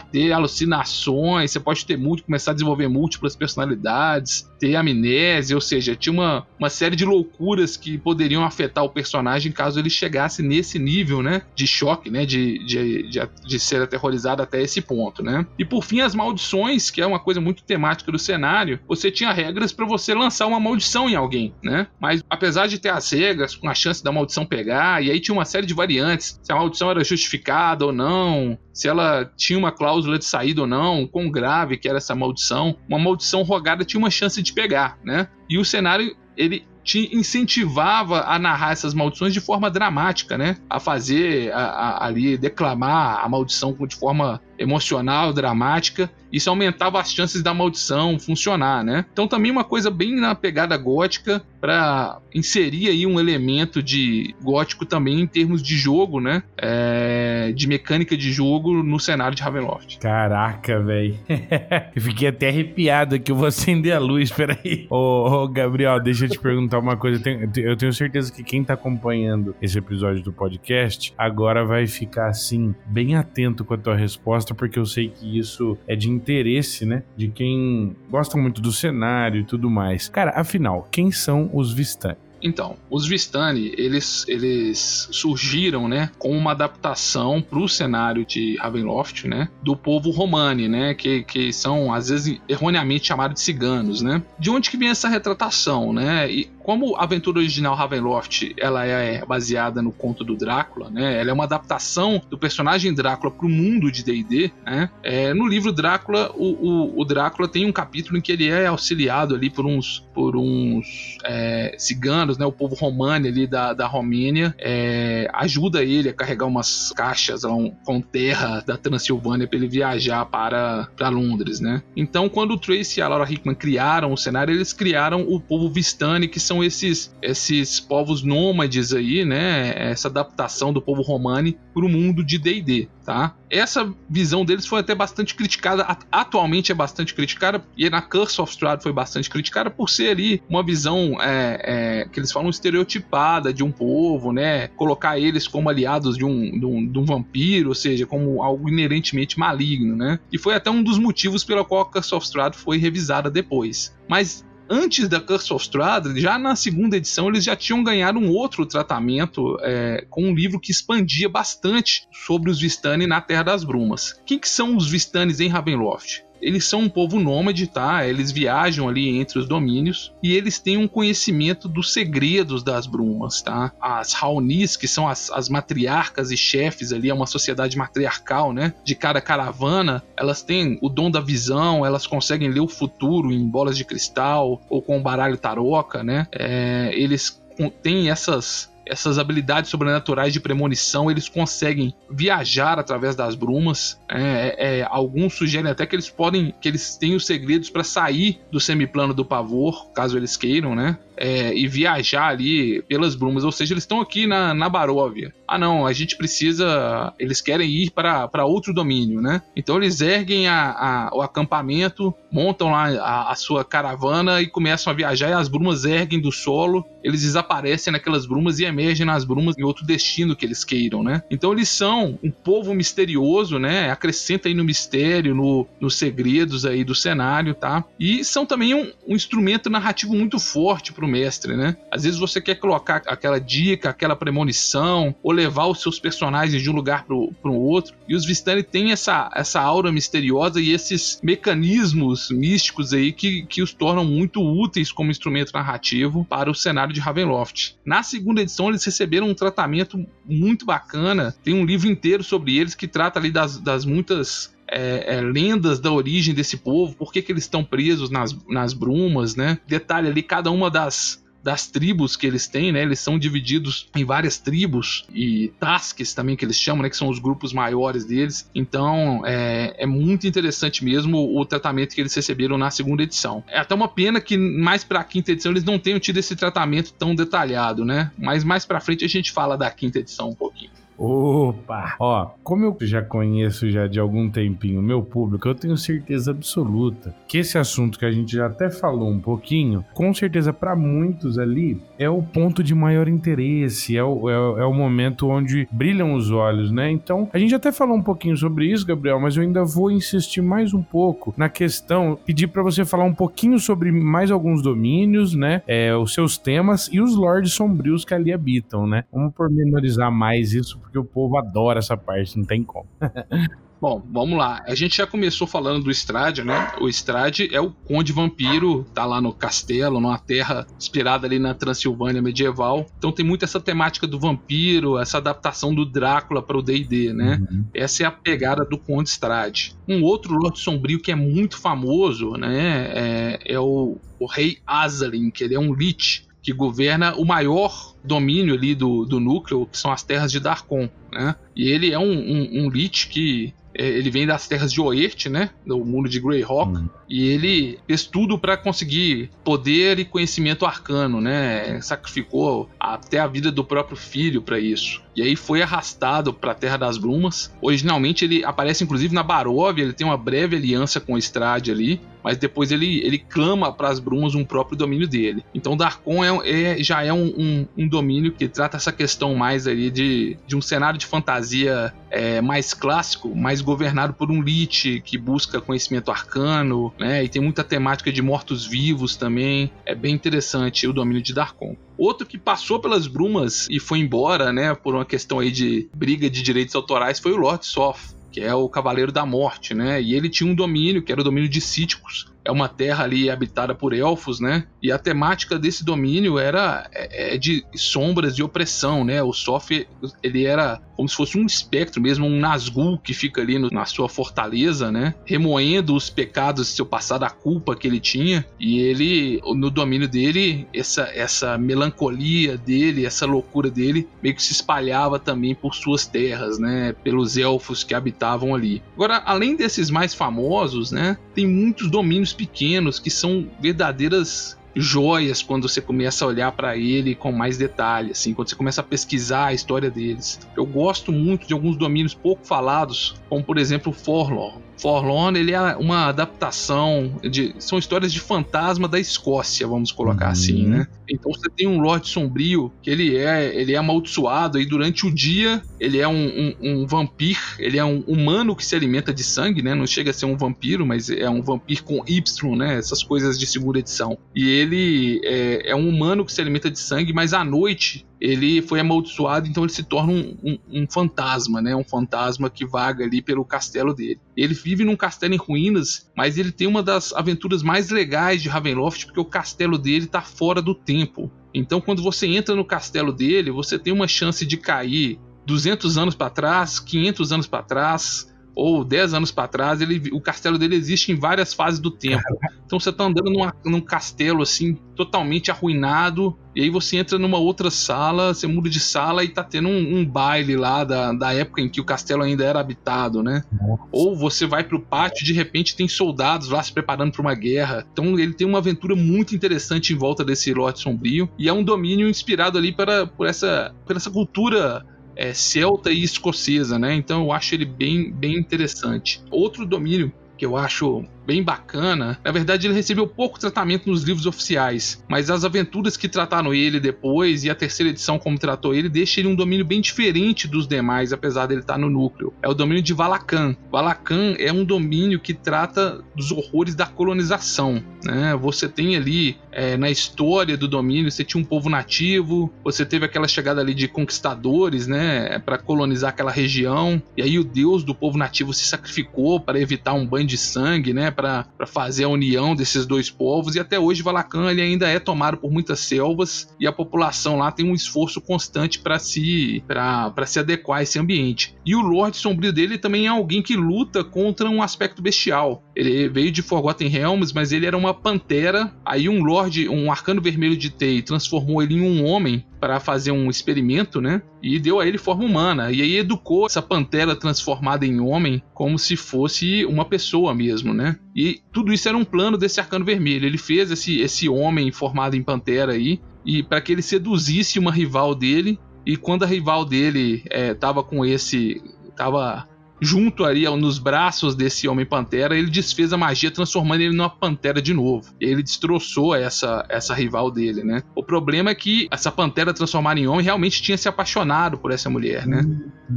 ter alucinações, você pode ter muito, começar a desenvolver múltiplas personalidades, ter amnésia, ou seja, tinha uma, uma série de loucuras que poderiam afetar o personagem caso ele chegasse nesse nível, né? De choque, né? De, de, de, de ser aterrorizado até esse ponto, né? E por fim, as maldições, que é uma coisa muito temática do cenário, você tinha regras para você lançar uma maldição em alguém, né? Mas apesar de ter as regras, com a chance da maldição pegar, e aí tinha uma série de variantes, se a maldição era justificada ou não, se ela tinha uma cláusula de saída ou não, quão grave que era essa maldição. Uma maldição rogada tinha uma chance de pegar, né? E o cenário ele te incentivava a narrar essas maldições de forma dramática, né? A fazer a, a, ali declamar a maldição de forma emocional, dramática, isso aumentava as chances da maldição funcionar, né? Então também uma coisa bem na pegada gótica para inserir aí um elemento de gótico também em termos de jogo, né? É, de mecânica de jogo no cenário de Ravenloft. Caraca, velho. <laughs> eu fiquei até arrepiado aqui, eu vou acender a luz, peraí. Ô, ô Gabriel, deixa eu te perguntar uma coisa. Eu tenho, eu tenho certeza que quem tá acompanhando esse episódio do podcast agora vai ficar assim, bem atento com a tua resposta porque eu sei que isso é de interesse, né? De quem gosta muito do cenário e tudo mais. Cara, afinal, quem são os Vistani? Então, os Vistani, eles, eles surgiram, né, com uma adaptação para o cenário de Ravenloft, né, do povo romani, né, que, que são às vezes erroneamente chamados de ciganos, né. De onde que vem essa retratação, né? E como a aventura original Ravenloft ela é baseada no conto do Drácula, né? Ela é uma adaptação do personagem Drácula para o mundo de D&D, né? É, no livro Drácula, o, o, o, Drácula tem um capítulo em que ele é auxiliado ali por uns por uns é, ciganos, né? O povo romano ali da, da Romênia é, ajuda ele a carregar umas caixas um, com terra da Transilvânia para ele viajar para, para Londres, né? Então, quando o Tracy e a Laura Hickman criaram o cenário, eles criaram o povo Vistani, que são são esses, esses povos nômades aí, né? Essa adaptação do povo romani para o mundo de D&D, tá? Essa visão deles foi até bastante criticada, atualmente é bastante criticada, e na Curse of Strahd foi bastante criticada por ser ali uma visão é, é, que eles falam estereotipada de um povo, né? Colocar eles como aliados de um, de um, de um vampiro, ou seja, como algo inerentemente maligno, né? E foi até um dos motivos pela qual a Curse of Strahd foi revisada depois. Mas antes da Curse of Strahd, já na segunda edição, eles já tinham ganhado um outro tratamento é, com um livro que expandia bastante sobre os Vistani na Terra das Brumas. Quem que são os Vistanes em Ravenloft? Eles são um povo nômade, tá? Eles viajam ali entre os domínios e eles têm um conhecimento dos segredos das brumas, tá? As Raunis, que são as, as matriarcas e chefes ali, é uma sociedade matriarcal, né? De cada caravana, elas têm o dom da visão, elas conseguem ler o futuro em bolas de cristal ou com baralho taroca, né? É, eles têm essas essas habilidades sobrenaturais de premonição, eles conseguem viajar através das brumas. É, é, alguns sugerem até que eles podem, que eles têm os segredos para sair do semiplano do pavor, caso eles queiram, né? É, e viajar ali pelas brumas, ou seja, eles estão aqui na, na Baróvia. Ah, não, a gente precisa. Eles querem ir para outro domínio, né? Então eles erguem a, a, o acampamento, montam lá a, a, sua caravana e começam a viajar. E as brumas erguem do solo, eles desaparecem naquelas brumas e emergem nas brumas em outro destino que eles queiram, né? Então eles são um povo misterioso, né? Acrescenta aí no mistério, no, nos segredos aí do cenário, tá? E são também um, um instrumento narrativo muito forte pro mestre, né? Às vezes você quer colocar aquela dica, aquela premonição, ou levar os seus personagens de um lugar pro, pro outro. E os Vistani têm essa, essa aura misteriosa e esses mecanismos místicos aí que, que os tornam muito úteis como instrumento narrativo para o cenário de Ravenloft. Na segunda edição, eles receberam um tratamento muito bacana. Tem um livro inteiro sobre eles que trata ali das, das muitas é, é, lendas da origem desse povo, por que, que eles estão presos nas, nas brumas, né? Detalhe ali, cada uma das, das tribos que eles têm, né? Eles são divididos em várias tribos e tasks também que eles chamam, né? Que são os grupos maiores deles. Então é, é muito interessante mesmo o tratamento que eles receberam na segunda edição. É até uma pena que mais para a quinta edição eles não tenham tido esse tratamento tão detalhado, né? Mas mais para frente a gente fala da quinta edição um pouquinho. Opa! Ó, como eu já conheço já de algum tempinho o meu público, eu tenho certeza absoluta que esse assunto que a gente já até falou um pouquinho, com certeza para muitos ali, é o ponto de maior interesse, é o, é, é, o momento onde brilham os olhos, né? Então, a gente até falou um pouquinho sobre isso, Gabriel, mas eu ainda vou insistir mais um pouco na questão, pedir para você falar um pouquinho sobre mais alguns domínios, né? É, os seus temas e os lords sombrios que ali habitam, né? Vamos pormenorizar mais isso porque o povo adora essa parte, não tem como. <laughs> Bom, vamos lá. A gente já começou falando do Strade, né? O Strade é o conde vampiro, tá lá no castelo, numa terra inspirada ali na Transilvânia medieval. Então tem muito essa temática do vampiro, essa adaptação do Drácula para o D&D, né? Uhum. Essa é a pegada do conde Strade. Um outro Lorde Sombrio que é muito famoso, né? É, é o, o rei Azalin, que ele é um Lich que governa o maior domínio ali do, do núcleo, que são as terras de Darkon, né? E ele é um, um, um Lich que é, ele vem das terras de Oert, né? Do mundo de Greyhawk. Uhum. E ele fez tudo para conseguir poder e conhecimento arcano, né? Sacrificou até a vida do próprio filho para isso. E aí foi arrastado para a Terra das Brumas. Originalmente ele aparece inclusive na Baróvia, ele tem uma breve aliança com o Strade ali mas depois ele, ele clama para as brumas um próprio domínio dele. Então Darkon é, é já é um, um, um, domínio que trata essa questão mais ali de, de um cenário de fantasia é, mais clássico, mais governado por um Lich que busca conhecimento arcano, né? E tem muita temática de mortos-vivos também. É bem interessante o domínio de Darkon. Outro que passou pelas brumas e foi embora, né, por uma questão aí de briga de direitos autorais foi o Lord Soth que é o Cavaleiro da Morte, né? E ele tinha um domínio, que era o domínio de Cíticos, é uma terra ali habitada por elfos, né? E a temática desse domínio era é, é de sombras de opressão, né? O Sof, ele era como se fosse um espectro mesmo, um Nazgûl que fica ali no, na sua fortaleza, né? Remoendo os pecados do seu passado, a culpa que ele tinha. E ele, no domínio dele, essa, essa melancolia dele, essa loucura dele, meio que se espalhava também por suas terras, né? Pelos elfos que habitavam ali. Agora, além desses mais famosos, né? Tem muitos domínios pequenos que são verdadeiras joias quando você começa a olhar para ele com mais detalhe, assim, quando você começa a pesquisar a história deles. Eu gosto muito de alguns domínios pouco falados, como por exemplo o Forlorn. Forlorn ele é uma adaptação de são histórias de fantasma da Escócia, vamos colocar uhum. assim, né? Então você tem um Lorde Sombrio que ele é ele é amaldiçoado e durante o dia ele é um, um, um vampiro, ele é um humano que se alimenta de sangue, né? Não chega a ser um vampiro, mas é um vampiro com Y, né? Essas coisas de segunda edição. E ele é, é um humano que se alimenta de sangue, mas à noite ele foi amaldiçoado, então ele se torna um, um, um, fantasma, né? Um fantasma que vaga ali pelo castelo dele. Ele vive num castelo em ruínas, mas ele tem uma das aventuras mais legais de Ravenloft, porque o castelo dele está fora do tempo. Então, quando você entra no castelo dele, você tem uma chance de cair 200 anos para trás, 500 anos para trás, ou 10 anos para trás, ele, o castelo dele existe em várias fases do tempo. Então você tá andando numa, num castelo assim, totalmente arruinado, e aí você entra numa outra sala, você muda de sala e tá tendo um, um baile lá da, da época em que o castelo ainda era habitado, né? Nossa. Ou você vai pro pátio e de repente tem soldados lá se preparando para uma guerra. Então ele tem uma aventura muito interessante em volta desse Lorde Sombrio e é um domínio inspirado ali para, por, essa, por essa cultura é, celta e escocesa, né? Então eu acho ele bem, bem interessante. Outro domínio que eu acho bem bacana. Na verdade, ele recebeu pouco tratamento nos livros oficiais, mas as aventuras que trataram ele depois e a terceira edição como tratou ele deixa ele um domínio bem diferente dos demais, apesar dele estar no núcleo. É o domínio de Valakan. Valakan é um domínio que trata dos horrores da colonização. Né? Você tem ali é, na história do domínio, você tinha um povo nativo, você teve aquela chegada ali de conquistadores, né, para colonizar aquela região, e aí o deus do povo nativo se sacrificou para evitar um banho de sangue, né, para fazer a união desses dois povos. E até hoje Valacan ele ainda é tomado por muitas selvas e a população lá tem um esforço constante para se para se adequar a esse ambiente. E o Lorde Sombrio dele também é alguém que luta contra um aspecto bestial. Ele veio de Forgotten Realms, mas ele era uma pantera. Aí um Lorde, um arcano vermelho de Tei, transformou ele em um homem para fazer um experimento, né? E deu a ele forma humana. E aí educou essa pantera transformada em homem como se fosse uma pessoa mesmo, né? E tudo isso era um plano desse arcano vermelho. Ele fez esse, esse homem formado em pantera aí e para que ele seduzisse uma rival dele. E quando a rival dele estava é, com esse, tava junto ali nos braços desse Homem-Pantera, ele desfez a magia, transformando ele numa Pantera de novo. Ele destroçou essa, essa rival dele, né? O problema é que essa Pantera transformada em homem realmente tinha se apaixonado por essa mulher, né?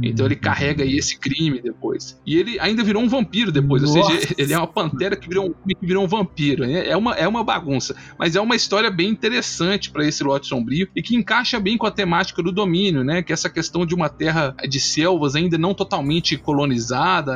Então ele carrega aí esse crime depois. E ele ainda virou um vampiro depois, Nossa. ou seja, ele é uma Pantera que virou um, que virou um vampiro. É uma, é uma bagunça, mas é uma história bem interessante para esse lote sombrio e que encaixa bem com a temática do domínio, né? Que é essa questão de uma terra de selvas ainda não totalmente colonizada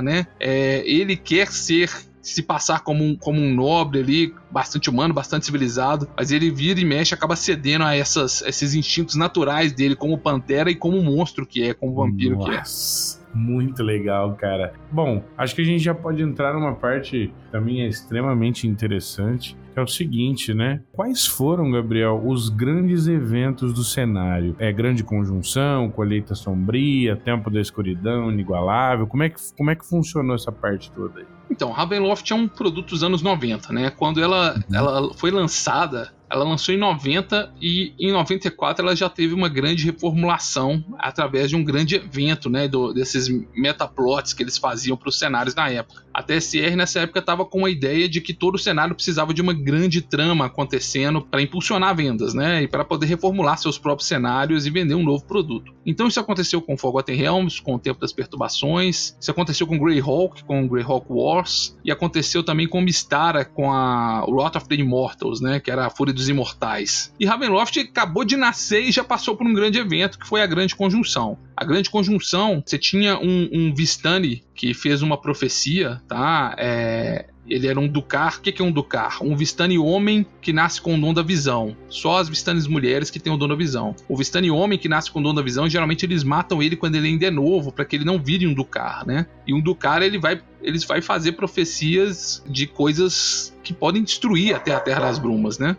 né? É, ele quer ser se passar como um, como um nobre ali, bastante humano, bastante civilizado, mas ele vira e mexe, acaba cedendo a essas, esses instintos naturais dele, como pantera e como monstro que é, como vampiro Nossa. que é. Muito legal, cara. Bom, acho que a gente já pode entrar numa parte também é extremamente interessante, que é o seguinte, né? Quais foram, Gabriel, os grandes eventos do cenário? É Grande Conjunção, Colheita Sombria, Tempo da Escuridão, Inigualável? Como é que, como é que funcionou essa parte toda aí? Então, Ravenloft é um produto dos anos 90, né? Quando ela, uhum. ela foi lançada, ela lançou em 90 e em 94 ela já teve uma grande reformulação através de um grande evento, né, do, desses metaplots que eles faziam para os cenários na época. A TSR nessa época estava com a ideia de que todo o cenário precisava de uma grande trama acontecendo para impulsionar vendas, né, e para poder reformular seus próprios cenários e vender um novo produto. Então isso aconteceu com Forgotten Realms, com o Tempo das Perturbações, isso aconteceu com Greyhawk, com Greyhawk Wars, e aconteceu também com Mistara, com a Wrath of the Immortals, né, que era a Fúria dos Imortais. E Ravenloft acabou de nascer e já passou por um grande evento que foi a Grande Conjunção. A Grande Conjunção, você tinha um, um Vistani que fez uma profecia, tá? É, ele era um Ducar. O que é um Ducar? Um Vistani homem que nasce com o dom da visão. Só as Vistanes mulheres que têm o dom da visão. O Vistani homem que nasce com o dom da visão, geralmente eles matam ele quando ele ainda é novo, para que ele não vire um Ducar, né? E um Ducar ele vai, eles vai fazer profecias de coisas que podem destruir até a Terra das Brumas, né?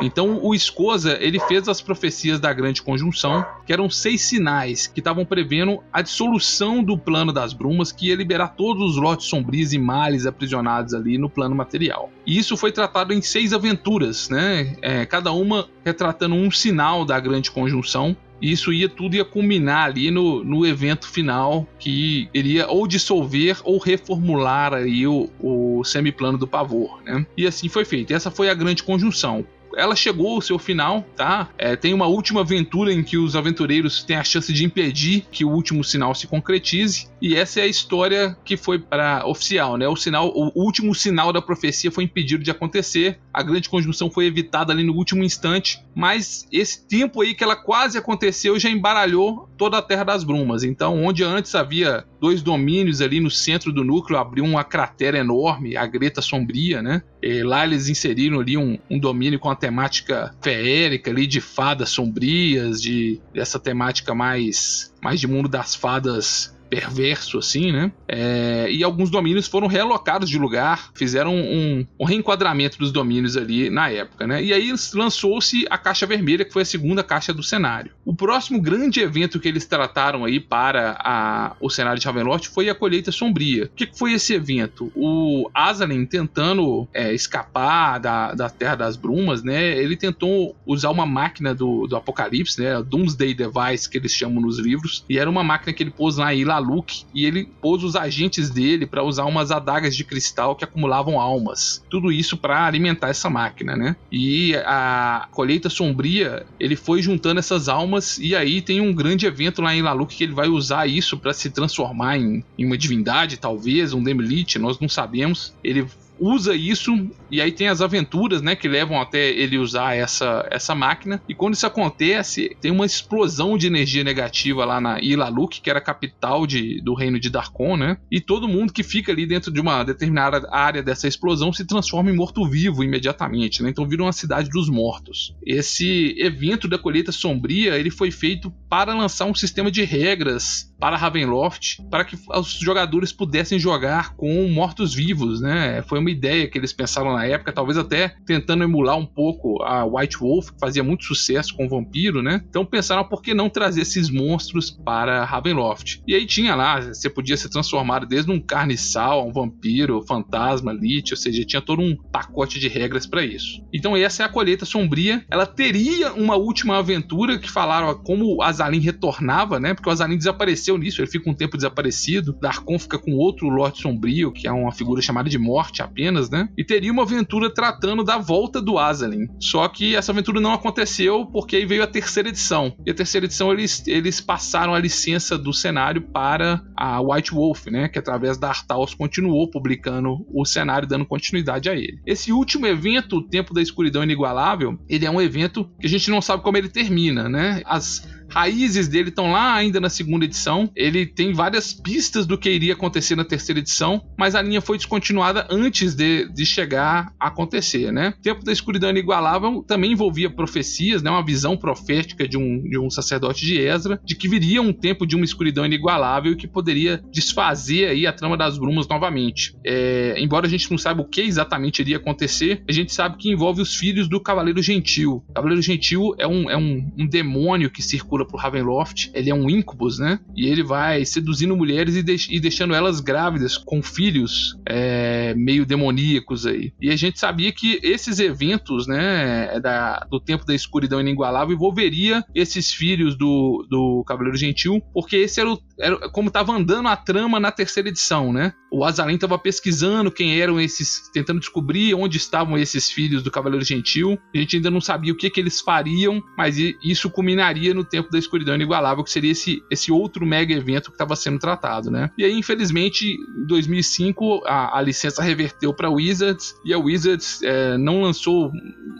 Então o Escosa ele fez as profecias da Grande Conjunção, que eram seis sinais que estavam prevendo a dissolução do plano das brumas, que ia liberar todos os lotes sombrios e males aprisionados ali no plano material. E isso foi tratado em seis aventuras, né? É, cada uma retratando um sinal da Grande Conjunção e isso ia tudo ia culminar ali no, no evento final que iria ou dissolver ou reformular aí o, o semiplano do pavor, né? E assim foi feito. Essa foi a grande conjunção ela chegou ao seu final, tá? É, tem uma última aventura em que os aventureiros têm a chance de impedir que o último sinal se concretize. E essa é a história que foi para oficial, né? O sinal, o último sinal da profecia foi impedido de acontecer. A grande conjunção foi evitada ali no último instante, mas esse tempo aí que ela quase aconteceu já embaralhou toda a Terra das Brumas. Então, onde antes havia dois domínios ali no centro do núcleo, abriu uma cratera enorme, a Greta Sombria, né? E lá eles inseriram ali um, um domínio com a temática feérica ali de fadas sombrias, de essa temática mais mais de mundo das fadas perverso assim, né? É, e alguns domínios foram realocados de lugar, fizeram um, um, reenquadramento dos domínios ali na época, né? E aí lançou-se a Caixa Vermelha, que foi a segunda caixa do cenário. O próximo grande evento que eles trataram aí para a, o cenário de Ravenloft foi a Colheita Sombria. O que, foi esse evento? O Azalin tentando é, escapar da, da Terra das Brumas, né? Ele tentou usar uma máquina do, do Apocalipse, né? Doomsday Device, que eles chamam nos livros, e era uma máquina que ele pôs lá em Ilaluk, e ele pôs os agentes dele para usar umas adagas de cristal que acumulavam almas. Tudo isso para alimentar essa máquina, né? E a colheita sombria, ele foi juntando essas almas e aí tem um grande evento lá em Laluk que ele vai usar isso para se transformar em, em, uma divindade, talvez, um Demilite, nós não sabemos. Ele usa isso e aí tem as aventuras, né, que levam até ele usar essa, essa máquina. E quando isso acontece, tem uma explosão de energia negativa lá na Ilaluk, que era a capital de, do reino de Darkon, né? E todo mundo que fica ali dentro de uma determinada área dessa explosão se transforma em morto-vivo imediatamente, né? Então vira uma cidade dos mortos. Esse evento da colheita sombria, ele foi feito para lançar um sistema de regras para Ravenloft, para que os jogadores pudessem jogar com mortos-vivos, né? Foi uma ideia que eles pensaram na época, talvez até tentando emular um pouco a White Wolf, que fazia muito sucesso com o vampiro, né? Então pensaram por que não trazer esses monstros para Ravenloft. E aí tinha lá, você podia ser transformado desde um carniçal, um vampiro, fantasma, lich, ou seja, tinha todo um pacote de regras para isso. Então essa é a colheita sombria. Ela teria uma última aventura que falaram como o Azalin retornava, né? Porque o Azalin desapareceu nisso, ele fica um tempo desaparecido. Darkon fica com outro Lorde Sombrio, que é uma figura chamada de morte apenas, né? E teria uma aventura tratando da volta do Azalin. Só que essa aventura não aconteceu porque aí veio a terceira edição. E a terceira edição eles, eles passaram a licença do cenário para a White Wolf, né? Que através da Artaus continuou publicando o cenário, dando continuidade a ele. Esse último evento, o Tempo da Escuridão Inigualável, ele é um evento que a gente não sabe como ele termina, né? As raízes dele estão lá ainda na segunda edição. Ele tem várias pistas do que iria acontecer na terceira edição, mas a linha foi descontinuada antes de, de chegar a acontecer, né? Tempo da Escuridão Inigualável também envolvia profecias, né? Uma visão profética de um, de um sacerdote de Ezra, de que viria um tempo de uma escuridão inigualável que poderia desfazer aí a trama das brumas novamente. É, embora a gente não saiba o que exatamente iria acontecer, a gente sabe que envolve os filhos do Cavaleiro Gentil. O Cavaleiro Gentil é um, é um, um demônio que circula pro Ravenloft, ele é um incubus, né? E ele vai seduzindo mulheres e, deix e deixando elas grávidas com filhos é, meio demoníacos aí. E a gente sabia que esses eventos, né, da, do tempo da escuridão inigualável envolveria esses filhos do, do Cavaleiro Gentil, porque esse era, o, era como estava andando a trama na terceira edição, né? O Azalin estava pesquisando quem eram esses, tentando descobrir onde estavam esses filhos do Cavaleiro Gentil. A gente ainda não sabia o que, que eles fariam, mas isso culminaria no tempo da escuridão inigualável, que seria esse, esse outro mega evento que estava sendo tratado, né? E aí, infelizmente, em 2005, a, a licença reverteu para Wizards e a Wizards é, não lançou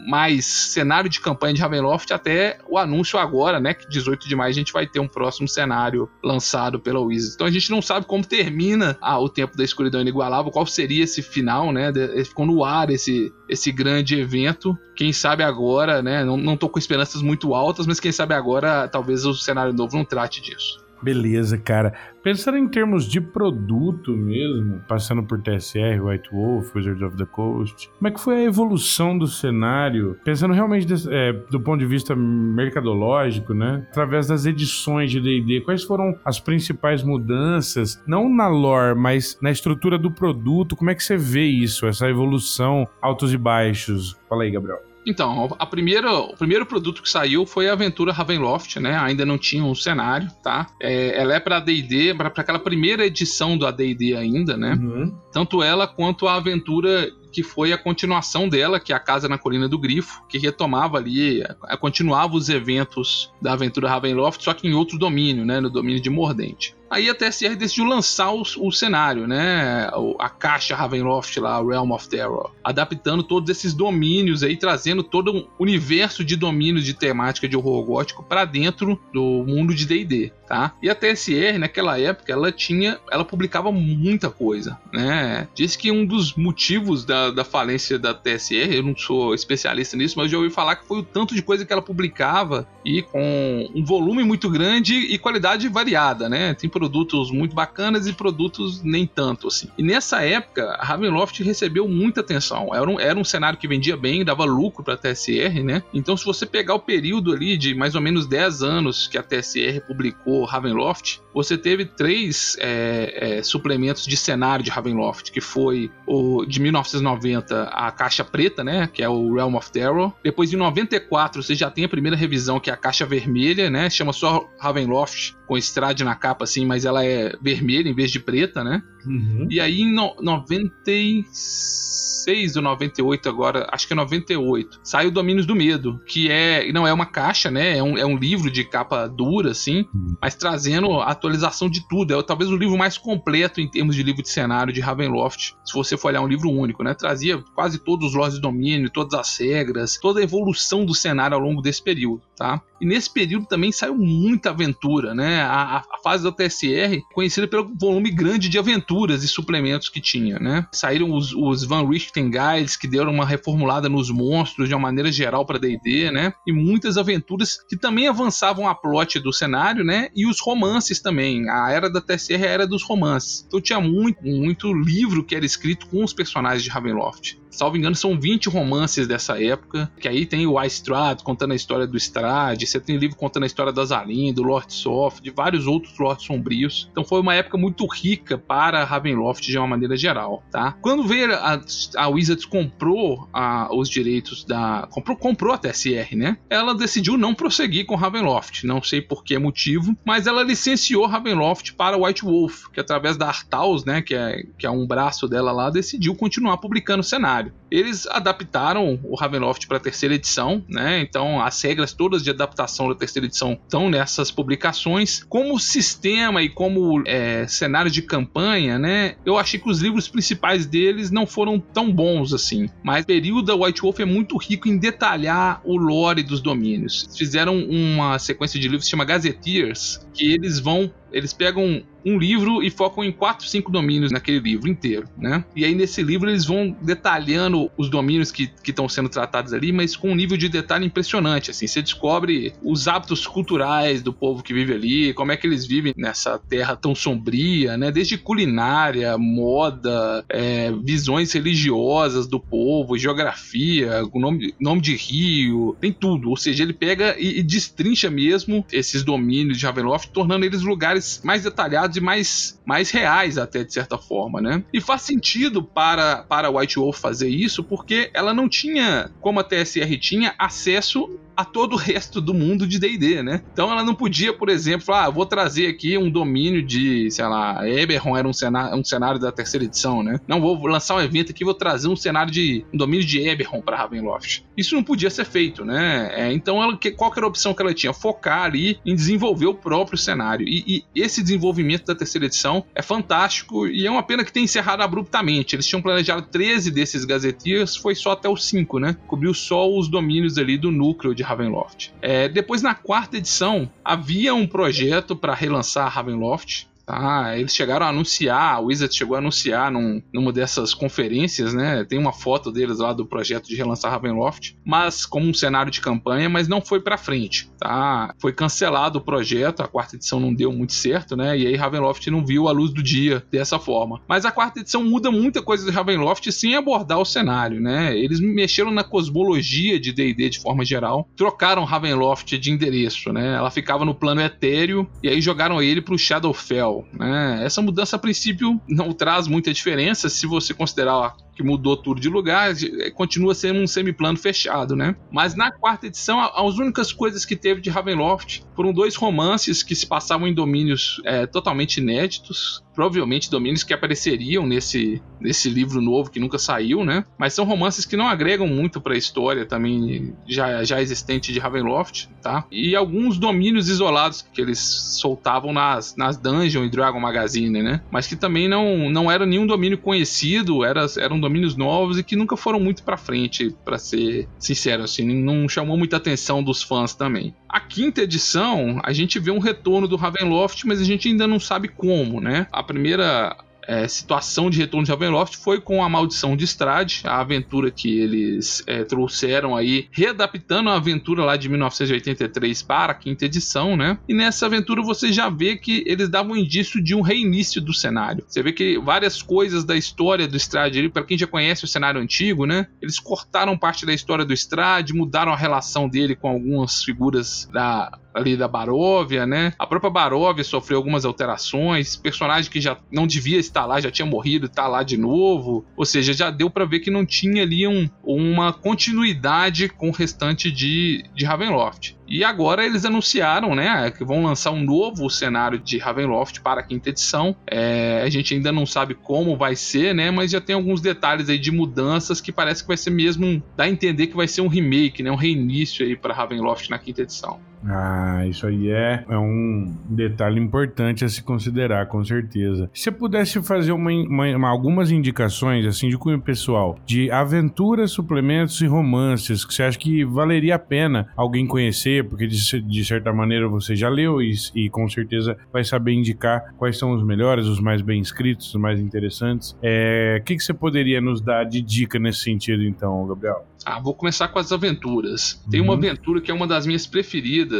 mais cenário de campanha de Ravenloft até o anúncio agora, né? Que 18 de maio a gente vai ter um próximo cenário lançado pela Wizards. Então a gente não sabe como termina ah, o tempo da escuridão inigualável, qual seria esse final, né? Ficou no ar esse, esse grande evento. Quem sabe agora, né? Não, não tô com esperanças muito altas, mas quem sabe agora talvez o cenário novo não trate disso. Beleza, cara. Pensando em termos de produto mesmo, passando por TSR, White Wolf, Wizards of the Coast, como é que foi a evolução do cenário? Pensando realmente é, do ponto de vista mercadológico, né? Através das edições de D&D, quais foram as principais mudanças? Não na lore, mas na estrutura do produto. Como é que você vê isso, essa evolução, altos e baixos? Fala aí, Gabriel. Então, a primeira, o primeiro produto que saiu foi a aventura Ravenloft, né? Ainda não tinha um cenário, tá? É, ela é para D&D, para aquela primeira edição do AD&D ainda, né? Uhum. Tanto ela quanto a aventura que foi a continuação dela, que é a Casa na Colina do Grifo, que retomava ali, continuava os eventos da aventura Ravenloft, só que em outro domínio, né? No domínio de Mordente. Aí a TSR decidiu lançar o, o cenário, né? A caixa Ravenloft lá, Realm of Terror, adaptando todos esses domínios aí, trazendo todo um universo de domínios de temática de horror gótico para dentro do mundo de D&D, tá? E a TSR naquela época ela tinha, ela publicava muita coisa, né? Diz que um dos motivos da, da falência da TSR, eu não sou especialista nisso, mas eu já ouvi falar que foi o tanto de coisa que ela publicava e com um volume muito grande e qualidade variada, né? Tem, por produtos muito bacanas e produtos nem tanto, assim. E nessa época, a Ravenloft recebeu muita atenção. Era um, era um cenário que vendia bem, dava lucro para a TSR, né? Então, se você pegar o período ali de mais ou menos 10 anos que a TSR publicou Ravenloft, você teve três é, é, suplementos de cenário de Ravenloft, que foi o de 1990, a caixa preta, né? Que é o Realm of Terror. Depois, em 94, você já tem a primeira revisão, que é a caixa vermelha, né? Chama só Ravenloft, com estrade na capa, assim, mas ela é vermelha em vez de preta, né? Uhum. E aí, em no, 96 ou 98 agora, acho que é 98, sai o Domínios do Medo, que é, não é uma caixa, né? É um, é um livro de capa dura, assim, uhum. mas trazendo atualização de tudo. É talvez o livro mais completo em termos de livro de cenário de Ravenloft, se você for olhar um livro único, né? Trazia quase todos os lords de domínio, todas as regras, toda a evolução do cenário ao longo desse período, tá? E nesse período também saiu muita aventura, né? A, a fase da TSR conhecida pelo volume grande de aventuras e suplementos que tinha, né? Saíram os, os Van Richten Guides que deram uma reformulada nos monstros de uma maneira geral para D&D, né? E muitas aventuras que também avançavam a plot do cenário, né? E os romances também. A era da TSR é era dos romances. Então tinha muito, muito livro que era escrito com os personagens de Ravenloft. Salvo engano, são 20 romances dessa época. Que aí tem o Istrad contando a história do Strad, você tem livro contando a história da Zalin, do Lord Soft, de vários outros Lords Sombrios. Então foi uma época muito rica para Ravenloft de uma maneira geral, tá? Quando veio a, a Wizards comprou a, os direitos da. Comprou, comprou a TSR, né? Ela decidiu não prosseguir com Ravenloft. Não sei por que motivo, mas ela licenciou Ravenloft para White Wolf, que através da Artaus, né? Que é, que é um braço dela lá, decidiu continuar publicando cenário cenário. Eles adaptaram o Ravenloft para a terceira edição, né? Então as regras todas de adaptação da terceira edição estão nessas publicações. Como sistema e como é, cenário de campanha, né? Eu achei que os livros principais deles não foram tão bons assim. Mas o período da White Wolf é muito rico em detalhar o lore dos domínios. Fizeram uma sequência de livros que se chama Gazetteers, que eles vão eles pegam um livro e focam em quatro, cinco domínios naquele livro inteiro, né? E aí nesse livro eles vão detalhando os domínios que estão sendo tratados ali, mas com um nível de detalhe impressionante, assim. Você descobre os hábitos culturais do povo que vive ali, como é que eles vivem nessa terra tão sombria, né? Desde culinária, moda, é, visões religiosas do povo, geografia, nome, nome de rio, tem tudo. Ou seja, ele pega e, e destrincha mesmo esses domínios de Ravenloft, tornando eles lugares mais detalhados mais, mais reais até de certa forma, né? E faz sentido para para White Wolf fazer isso porque ela não tinha, como a TSR tinha, acesso a todo o resto do mundo de D&D, né? Então ela não podia, por exemplo, falar, ah, vou trazer aqui um domínio de, sei lá, Eberron era um cenário, um cenário da terceira edição, né? Não vou lançar um evento aqui, vou trazer um cenário de um domínio de Eberron para Ravenloft. Isso não podia ser feito, né? É, então ela, que, qual era a opção que ela tinha? Focar ali em desenvolver o próprio cenário. E, e esse desenvolvimento da terceira edição é fantástico e é uma pena que tenha encerrado abruptamente. Eles tinham planejado 13 desses gazetias, foi só até os 5, né? Cobriu só os domínios ali do núcleo de Ravenloft. É, depois, na quarta edição, havia um projeto para relançar Ravenloft, Tá, eles chegaram a anunciar, a Wizard chegou a anunciar num, numa dessas conferências, né? Tem uma foto deles lá do projeto de relançar Ravenloft, mas como um cenário de campanha, mas não foi para frente, tá? Foi cancelado o projeto, a quarta edição não deu muito certo, né? E aí Ravenloft não viu a luz do dia dessa forma. Mas a quarta edição muda muita coisa de Ravenloft sem abordar o cenário, né? Eles mexeram na cosmologia de D&D de forma geral, trocaram Ravenloft de endereço, né? Ela ficava no plano etéreo e aí jogaram ele pro Shadowfell né? Essa mudança, a princípio, não traz muita diferença se você considerar que mudou tudo de lugar, é, continua sendo um semiplano fechado, né? Mas na quarta edição, as únicas coisas que teve de Ravenloft foram dois romances que se passavam em domínios é, totalmente inéditos, provavelmente domínios que apareceriam nesse, nesse livro novo que nunca saiu, né? Mas são romances que não agregam muito para a história também já, já existente de Ravenloft, tá? E alguns domínios isolados que eles soltavam nas, nas Dungeon e Dragon Magazine, né? Mas que também não, não era nenhum domínio conhecido, era, eram domínios novos e que nunca foram muito para frente, para ser sincero, assim, não chamou muita atenção dos fãs também. A quinta edição, a gente vê um retorno do Ravenloft, mas a gente ainda não sabe como, né? A primeira é, situação de retorno de Ravenloft foi com a Maldição de Strade, a aventura que eles é, trouxeram aí, readaptando a aventura lá de 1983 para a quinta edição, né? E nessa aventura você já vê que eles davam indício de um reinício do cenário. Você vê que várias coisas da história do Strade, para quem já conhece o cenário antigo, né? Eles cortaram parte da história do Strade, mudaram a relação dele com algumas figuras da ali da Baróvia, né? A própria Baróvia sofreu algumas alterações, personagem que já não devia estar lá, já tinha morrido, está lá de novo. Ou seja, já deu para ver que não tinha ali um, uma continuidade com o restante de, de Ravenloft. E agora eles anunciaram, né, que vão lançar um novo cenário de Ravenloft para a quinta edição. É, a gente ainda não sabe como vai ser, né, mas já tem alguns detalhes aí de mudanças que parece que vai ser mesmo, dá a entender que vai ser um remake, né, um reinício aí para Ravenloft na quinta edição. Ah, isso aí é, é um detalhe importante a se considerar, com certeza. Se você pudesse fazer uma, uma, algumas indicações, assim, de cunho pessoal, de aventuras, suplementos e romances, que você acha que valeria a pena alguém conhecer, porque de, de certa maneira você já leu e, e, com certeza vai saber indicar quais são os melhores, os mais bem escritos, os mais interessantes. É, o que, que você poderia nos dar de dica nesse sentido, então, Gabriel? Ah, vou começar com as aventuras. Tem uma uhum. aventura que é uma das minhas preferidas,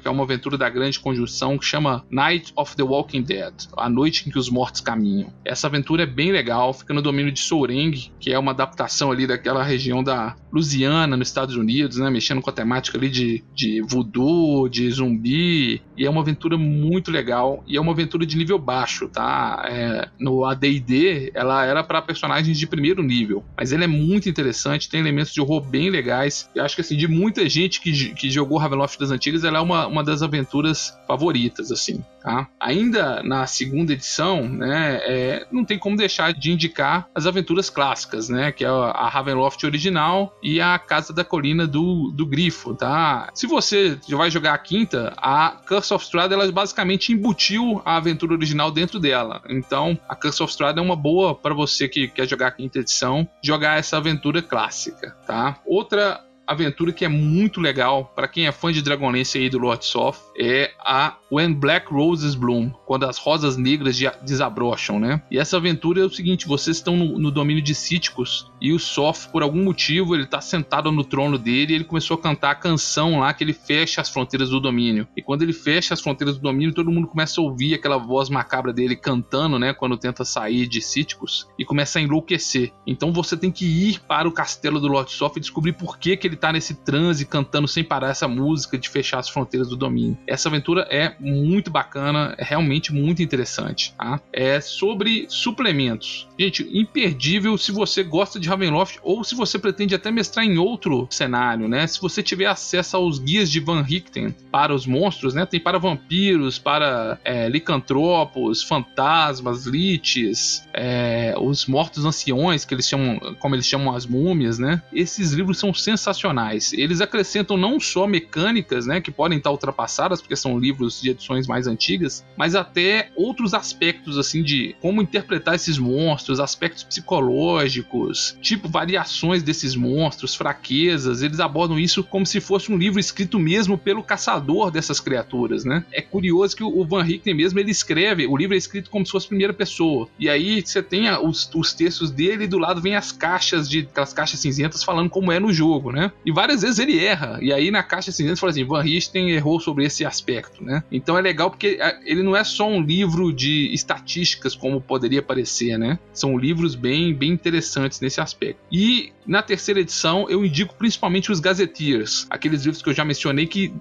que é uma aventura da grande conjunção que chama Night of the Walking Dead, A Noite em que os Mortos Caminham. Essa aventura é bem legal, fica no domínio de Soureng, que é uma adaptação ali daquela região da Louisiana, nos Estados Unidos, né, mexendo com a temática ali de, de voodoo, de zumbi, e é uma aventura muito legal, e é uma aventura de nível baixo, tá? É, no AD&D, ela era para personagens de primeiro nível, mas ela é muito interessante, tem elementos de horror bem legais. Eu acho que, assim, de muita gente que, que jogou Ravenloft das antigas, ela é uma, uma das aventuras favoritas, assim, tá? Ainda na segunda edição, né, é, não tem como deixar de indicar as aventuras clássicas, né, que é a Ravenloft original e a Casa da Colina do, do Grifo, tá? Se você vai jogar a quinta, a Curse of Strahd, ela basicamente embutiu a aventura original dentro dela. Então, a Curse of Strahd é uma boa para você que quer jogar a quinta edição, jogar essa aventura clássica, tá? Outra aventura que é muito legal para quem é fã de Dragonlance aí do Lord Soft é a When Black Roses Bloom, quando as rosas negras desabrocham, né? E essa aventura é o seguinte: vocês estão no, no domínio de Cíticos e o Soft, por algum motivo, ele tá sentado no trono dele e ele começou a cantar a canção lá que ele fecha as fronteiras do domínio. E quando ele fecha as fronteiras do domínio, todo mundo começa a ouvir aquela voz macabra dele cantando, né? Quando tenta sair de Cíticos e começa a enlouquecer. Então você tem que ir para o castelo do Lord Soft e descobrir por que, que ele tá nesse transe cantando sem parar essa música de fechar as fronteiras do domínio. Essa aventura é muito bacana, é realmente muito interessante. Tá? É sobre suplementos. Gente, imperdível se você gosta de Ravenloft ou se você pretende até mestrar em outro cenário, né? Se você tiver acesso aos guias de Van Richten para os monstros, né? Tem para vampiros, para é, licantropos, fantasmas, liches, é, os mortos anciões, que eles chamam, como eles chamam as múmias, né? Esses livros são sensacionais. Eles acrescentam não só mecânicas, né? Que podem estar ultrapassadas, porque são livros de edições mais antigas, mas até outros aspectos, assim, de como interpretar esses monstros, aspectos psicológicos, tipo variações desses monstros, fraquezas. Eles abordam isso como se fosse um livro escrito mesmo pelo caçador dessas criaturas, né? É curioso que o Van Richten mesmo ele escreve, o livro é escrito como se fosse primeira pessoa. E aí você tem os, os textos dele e do lado vem as caixas de aquelas caixas cinzentas falando como é no jogo, né? E várias vezes ele erra. E aí na caixa cinzenta fala assim: Van Richten errou sobre esse aspecto né? Então é legal porque ele não é só um livro de estatísticas como poderia parecer, né? São livros bem, bem interessantes nesse aspecto. E na terceira edição eu indico principalmente os Gazetteers, aqueles livros que eu já mencionei que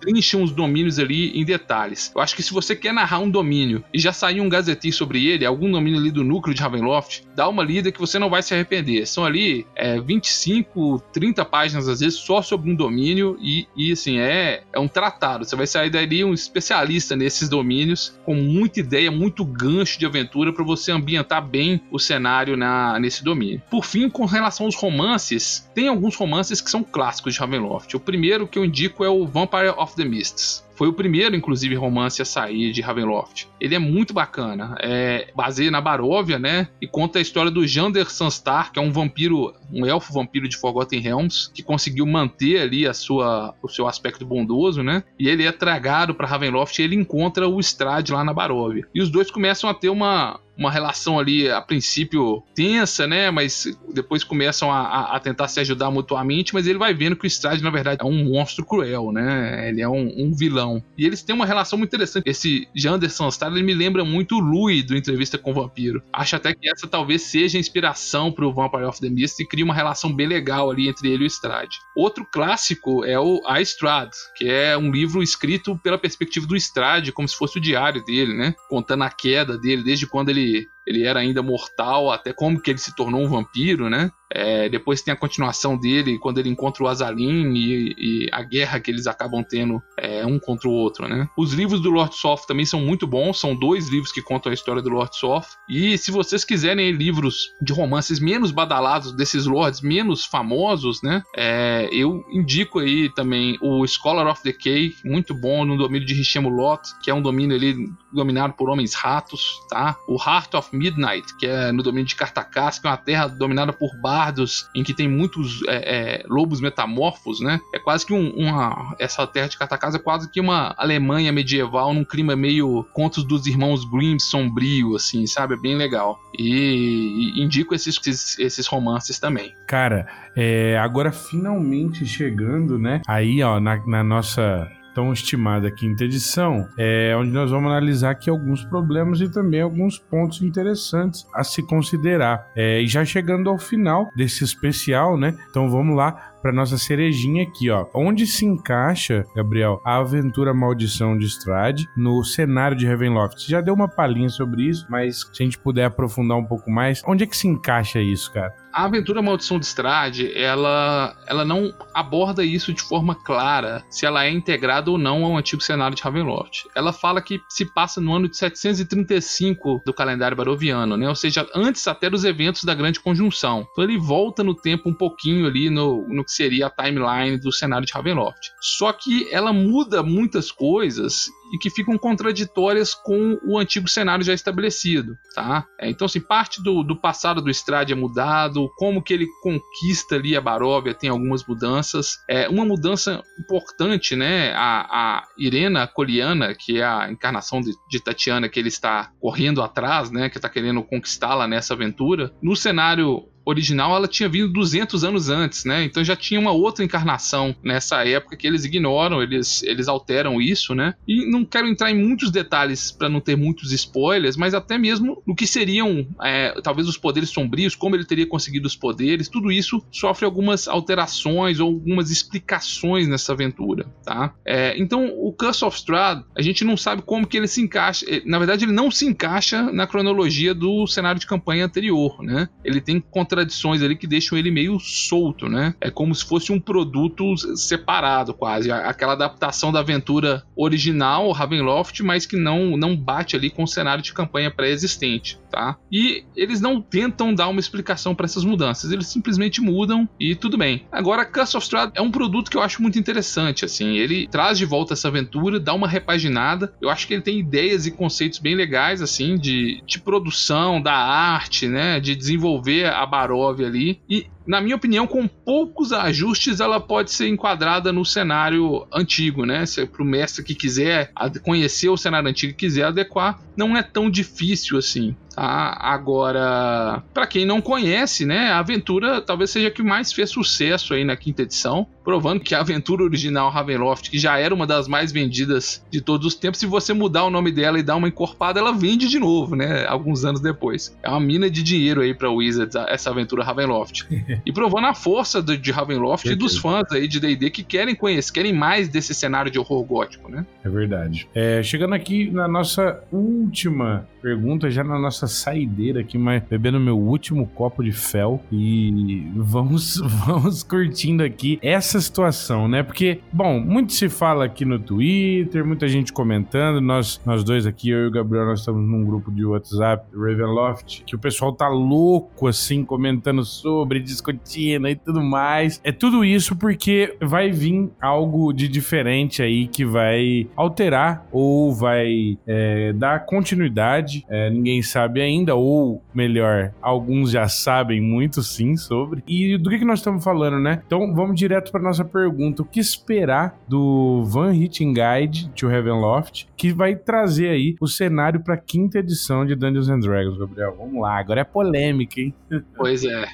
destrincham os domínios ali em detalhes. Eu acho que se você quer narrar um domínio e já saiu um Gazetteer sobre ele, algum domínio ali do núcleo de Ravenloft, dá uma lida que você não vai se arrepender. São ali é, 25, 30 páginas às vezes só sobre um domínio e, e assim, é, é um tratado. Você vai sair sair dali um especialista nesses domínios, com muita ideia, muito gancho de aventura para você ambientar bem o cenário na, nesse domínio. Por fim, com relação aos romances, tem alguns romances que são clássicos de Ravenloft. O primeiro que eu indico é o Vampire of the Mists Foi o primeiro, inclusive, romance a sair de Ravenloft. Ele é muito bacana. É, baseia na Baróvia, né? E conta a história do Jander Sunstar, que é um vampiro, um elfo vampiro de Forgotten Realms, que conseguiu manter ali a sua, o seu aspecto bondoso, né? E ele é tragado para Ravenloft e ele encontra o Strade lá na Baróvia. E os dois começam a ter uma, uma relação ali, a princípio, tensa, né? Mas depois começam a, a, tentar se ajudar mutuamente, mas ele vai vendo que o Strade, na verdade, é um monstro cruel, né? Ele é um, um vilão. E eles têm uma relação muito interessante. Esse Janderson Star, ele me lembra muito o Louis do Entrevista com o Vampiro. Acho até que essa talvez seja a inspiração pro Vampire of the Mist e cria uma relação bem legal ali entre ele e o Strade. Outro clássico é o A Strad, que é um livro escrito pela perspectiva do Strade, como se fosse o diário dele, né? Contando a queda dele, desde quando ele see ele era ainda mortal, até como que ele se tornou um vampiro, né? É, depois tem a continuação dele quando ele encontra o Azalin e, e a guerra que eles acabam tendo é, um contra o outro, né? Os livros do Lord Soft também são muito bons, são dois livros que contam a história do Lord Soft. E se vocês quiserem livros de romances menos badalados desses lords, menos famosos, né? É, eu indico aí também o Scholar of Decay, muito bom no domínio de Lot, que é um domínio ali dominado por homens ratos, tá? O Heart of Midnight, que é no domínio de Cartacás, que é uma terra dominada por bardos, em que tem muitos é, é, lobos metamorfos, né? É quase que um, uma. Essa terra de Cartacás é quase que uma Alemanha medieval num clima meio contos dos irmãos Grimm sombrio, assim, sabe? É bem legal. E, e indico esses, esses, esses, romances também. Cara, é, agora finalmente chegando, né? Aí, ó, na, na nossa tão estimada quinta edição, é onde nós vamos analisar aqui alguns problemas e também alguns pontos interessantes a se considerar. É, e já chegando ao final desse especial, né? Então vamos lá para nossa cerejinha aqui, ó. Onde se encaixa, Gabriel, a aventura Maldição de Strade no cenário de Ravenloft? Você já deu uma palhinha sobre isso, mas se a gente puder aprofundar um pouco mais, onde é que se encaixa isso, cara? A aventura Maldição de Strade, ela, ela não aborda isso de forma clara, se ela é integrada ou não ao antigo cenário de Ravenloft. Ela fala que se passa no ano de 735 do calendário baroviano, né? ou seja, antes até dos eventos da Grande Conjunção. Então ele volta no tempo um pouquinho ali no, no que seria a timeline do cenário de Ravenloft. Só que ela muda muitas coisas e que ficam contraditórias com o antigo cenário já estabelecido, tá? É, então, assim, parte do, do passado do Strade é mudado, como que ele conquista ali a Baróvia tem algumas mudanças. É, uma mudança importante, né? A, a Irena Coliana, que é a encarnação de, de Tatiana que ele está correndo atrás, né? Que está querendo conquistá-la nessa aventura. No cenário original ela tinha vindo 200 anos antes, né? Então já tinha uma outra encarnação nessa época que eles ignoram, eles, eles alteram isso, né? E não quero entrar em muitos detalhes para não ter muitos spoilers, mas até mesmo no que seriam é, talvez os poderes sombrios, como ele teria conseguido os poderes, tudo isso sofre algumas alterações ou algumas explicações nessa aventura, tá? É, então o Curse of Strahd, a gente não sabe como que ele se encaixa, na verdade ele não se encaixa na cronologia do cenário de campanha anterior, né? Ele tem contra contradições ali que deixam ele meio solto, né? É como se fosse um produto separado, quase. Aquela adaptação da aventura original, Ravenloft, mas que não, não bate ali com o cenário de campanha pré-existente, tá? E eles não tentam dar uma explicação para essas mudanças, eles simplesmente mudam e tudo bem. Agora, Curse of Strahd é um produto que eu acho muito interessante, assim. Ele traz de volta essa aventura, dá uma repaginada. Eu acho que ele tem ideias e conceitos bem legais, assim, de, de produção, da arte, né? De desenvolver a Ali. E na minha opinião, com poucos ajustes, ela pode ser enquadrada no cenário antigo, né? Se é para o mestre que quiser conhecer o cenário antigo e quiser adequar, não é tão difícil assim. Tá? Agora, para quem não conhece, né, a aventura talvez seja a que mais fez sucesso aí na quinta edição, provando que a aventura original Ravenloft, que já era uma das mais vendidas de todos os tempos, se você mudar o nome dela e dar uma encorpada, ela vende de novo, né, alguns anos depois. É uma mina de dinheiro aí para Wizards essa aventura Ravenloft. <laughs> e provando a força de, de Ravenloft e dos fãs aí de D&D que querem conhecer, querem mais desse cenário de horror gótico, né? É verdade. É, chegando aqui na nossa última pergunta, já na nossa saideira aqui, mas bebendo meu último copo de fel e vamos, <laughs> vamos curtindo aqui essa situação, né? Porque, bom, muito se fala aqui no Twitter, muita gente comentando. Nós, nós dois aqui, eu e o Gabriel, nós estamos num grupo de WhatsApp, Ravenloft, que o pessoal tá louco, assim, comentando sobre, discutindo e tudo mais. É tudo isso porque vai vir algo de diferente aí que vai alterar ou vai é, dar continuidade. É, ninguém sabe ainda, ou melhor, alguns já sabem muito sim sobre. E do que, que nós estamos falando, né? Então vamos direto para nossa pergunta: o que esperar do Van Hitting Guide to Heavenloft, que vai trazer aí o cenário para a quinta edição de Dungeons and Dragons, Gabriel? Vamos lá, agora é polêmica, hein? <laughs> Pois é.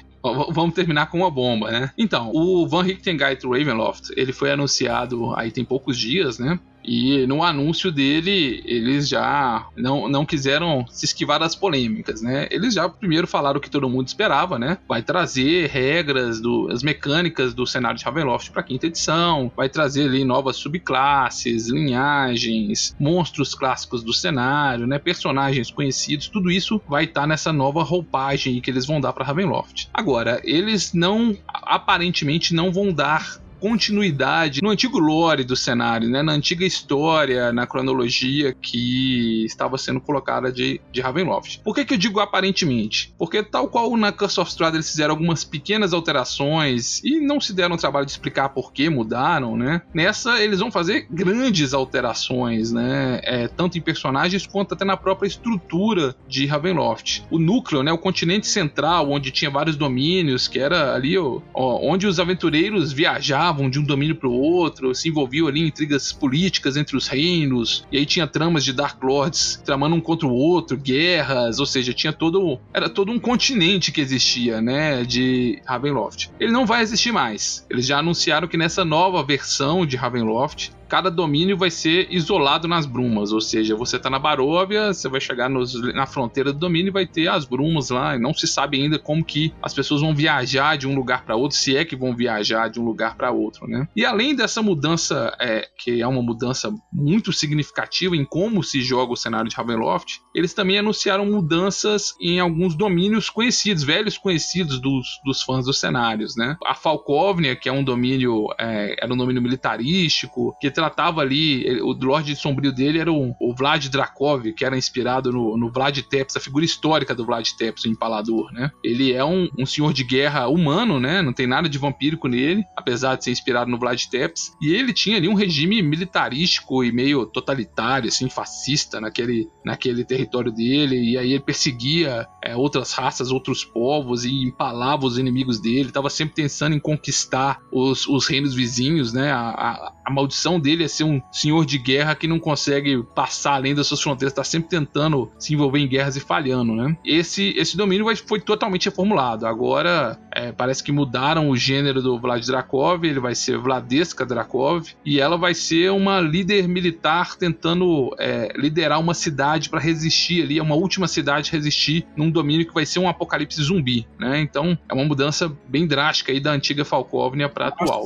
Vamos terminar com uma bomba, né? Então, o Van Richten Guide to Ravenloft, ele foi anunciado aí tem poucos dias, né? E no anúncio dele, eles já não, não quiseram se esquivar das polêmicas, né? Eles já primeiro falaram o que todo mundo esperava, né? Vai trazer regras, do, as mecânicas do cenário de Ravenloft para quinta edição, vai trazer ali novas subclasses, linhagens, monstros clássicos do cenário, né? Personagens conhecidos, tudo isso vai estar tá nessa nova roupagem que eles vão dar para Ravenloft. Agora, eles não aparentemente não vão dar continuidade no antigo lore do cenário, né? na antiga história, na cronologia que estava sendo colocada de, de Ravenloft. Por que, que eu digo aparentemente? Porque, tal qual na Curse of Strahd eles fizeram algumas pequenas alterações e não se deram o trabalho de explicar por que mudaram, né? Nessa, eles vão fazer grandes alterações, né? É, tanto em personagens quanto até na própria estrutura de Ravenloft. O núcleo, né? O continente central, onde tinha vários domínios, que era ali ó, onde os aventureiros viajavam de um domínio para o outro, se envolviam ali em intrigas políticas entre os reinos, e aí tinha tramas de Dark Lords tramando um contra o outro, guerras, ou seja, tinha todo era todo um continente que existia, né, de Ravenloft. Ele não vai existir mais. Eles já anunciaram que nessa nova versão de Ravenloft cada domínio vai ser isolado nas brumas, ou seja, você está na Baróvia, você vai chegar nos, na fronteira do domínio e vai ter as brumas lá, e não se sabe ainda como que as pessoas vão viajar de um lugar para outro, se é que vão viajar de um lugar para outro, né? E além dessa mudança, é, que é uma mudança muito significativa em como se joga o cenário de Ravenloft, eles também anunciaram mudanças em alguns domínios conhecidos, velhos conhecidos dos, dos fãs dos cenários, né? A Falkovnia, que é um domínio, é, era um domínio militarístico, que tratava ali, o Lorde Sombrio dele era o, o Vlad Drakov, que era inspirado no, no Vlad Tepes, a figura histórica do Vlad Tepes, o Empalador, né? Ele é um, um senhor de guerra humano, né? Não tem nada de vampírico nele, apesar de ser inspirado no Vlad Tepes. E ele tinha ali um regime militarístico e meio totalitário, assim, fascista naquele, naquele território dele. E aí ele perseguia é, outras raças, outros povos e empalava os inimigos dele. Tava sempre pensando em conquistar os, os reinos vizinhos, né? A, a, a maldição dele é ser um senhor de guerra que não consegue passar além das suas fronteiras, está sempre tentando se envolver em guerras e falhando, né? Esse, esse domínio foi totalmente reformulado. Agora é, parece que mudaram o gênero do Vlad Drakov, ele vai ser Vladeska Drakov, e ela vai ser uma líder militar tentando é, liderar uma cidade para resistir ali, uma última cidade resistir num domínio que vai ser um apocalipse zumbi, né? Então é uma mudança bem drástica aí da antiga Falkovnia para atual.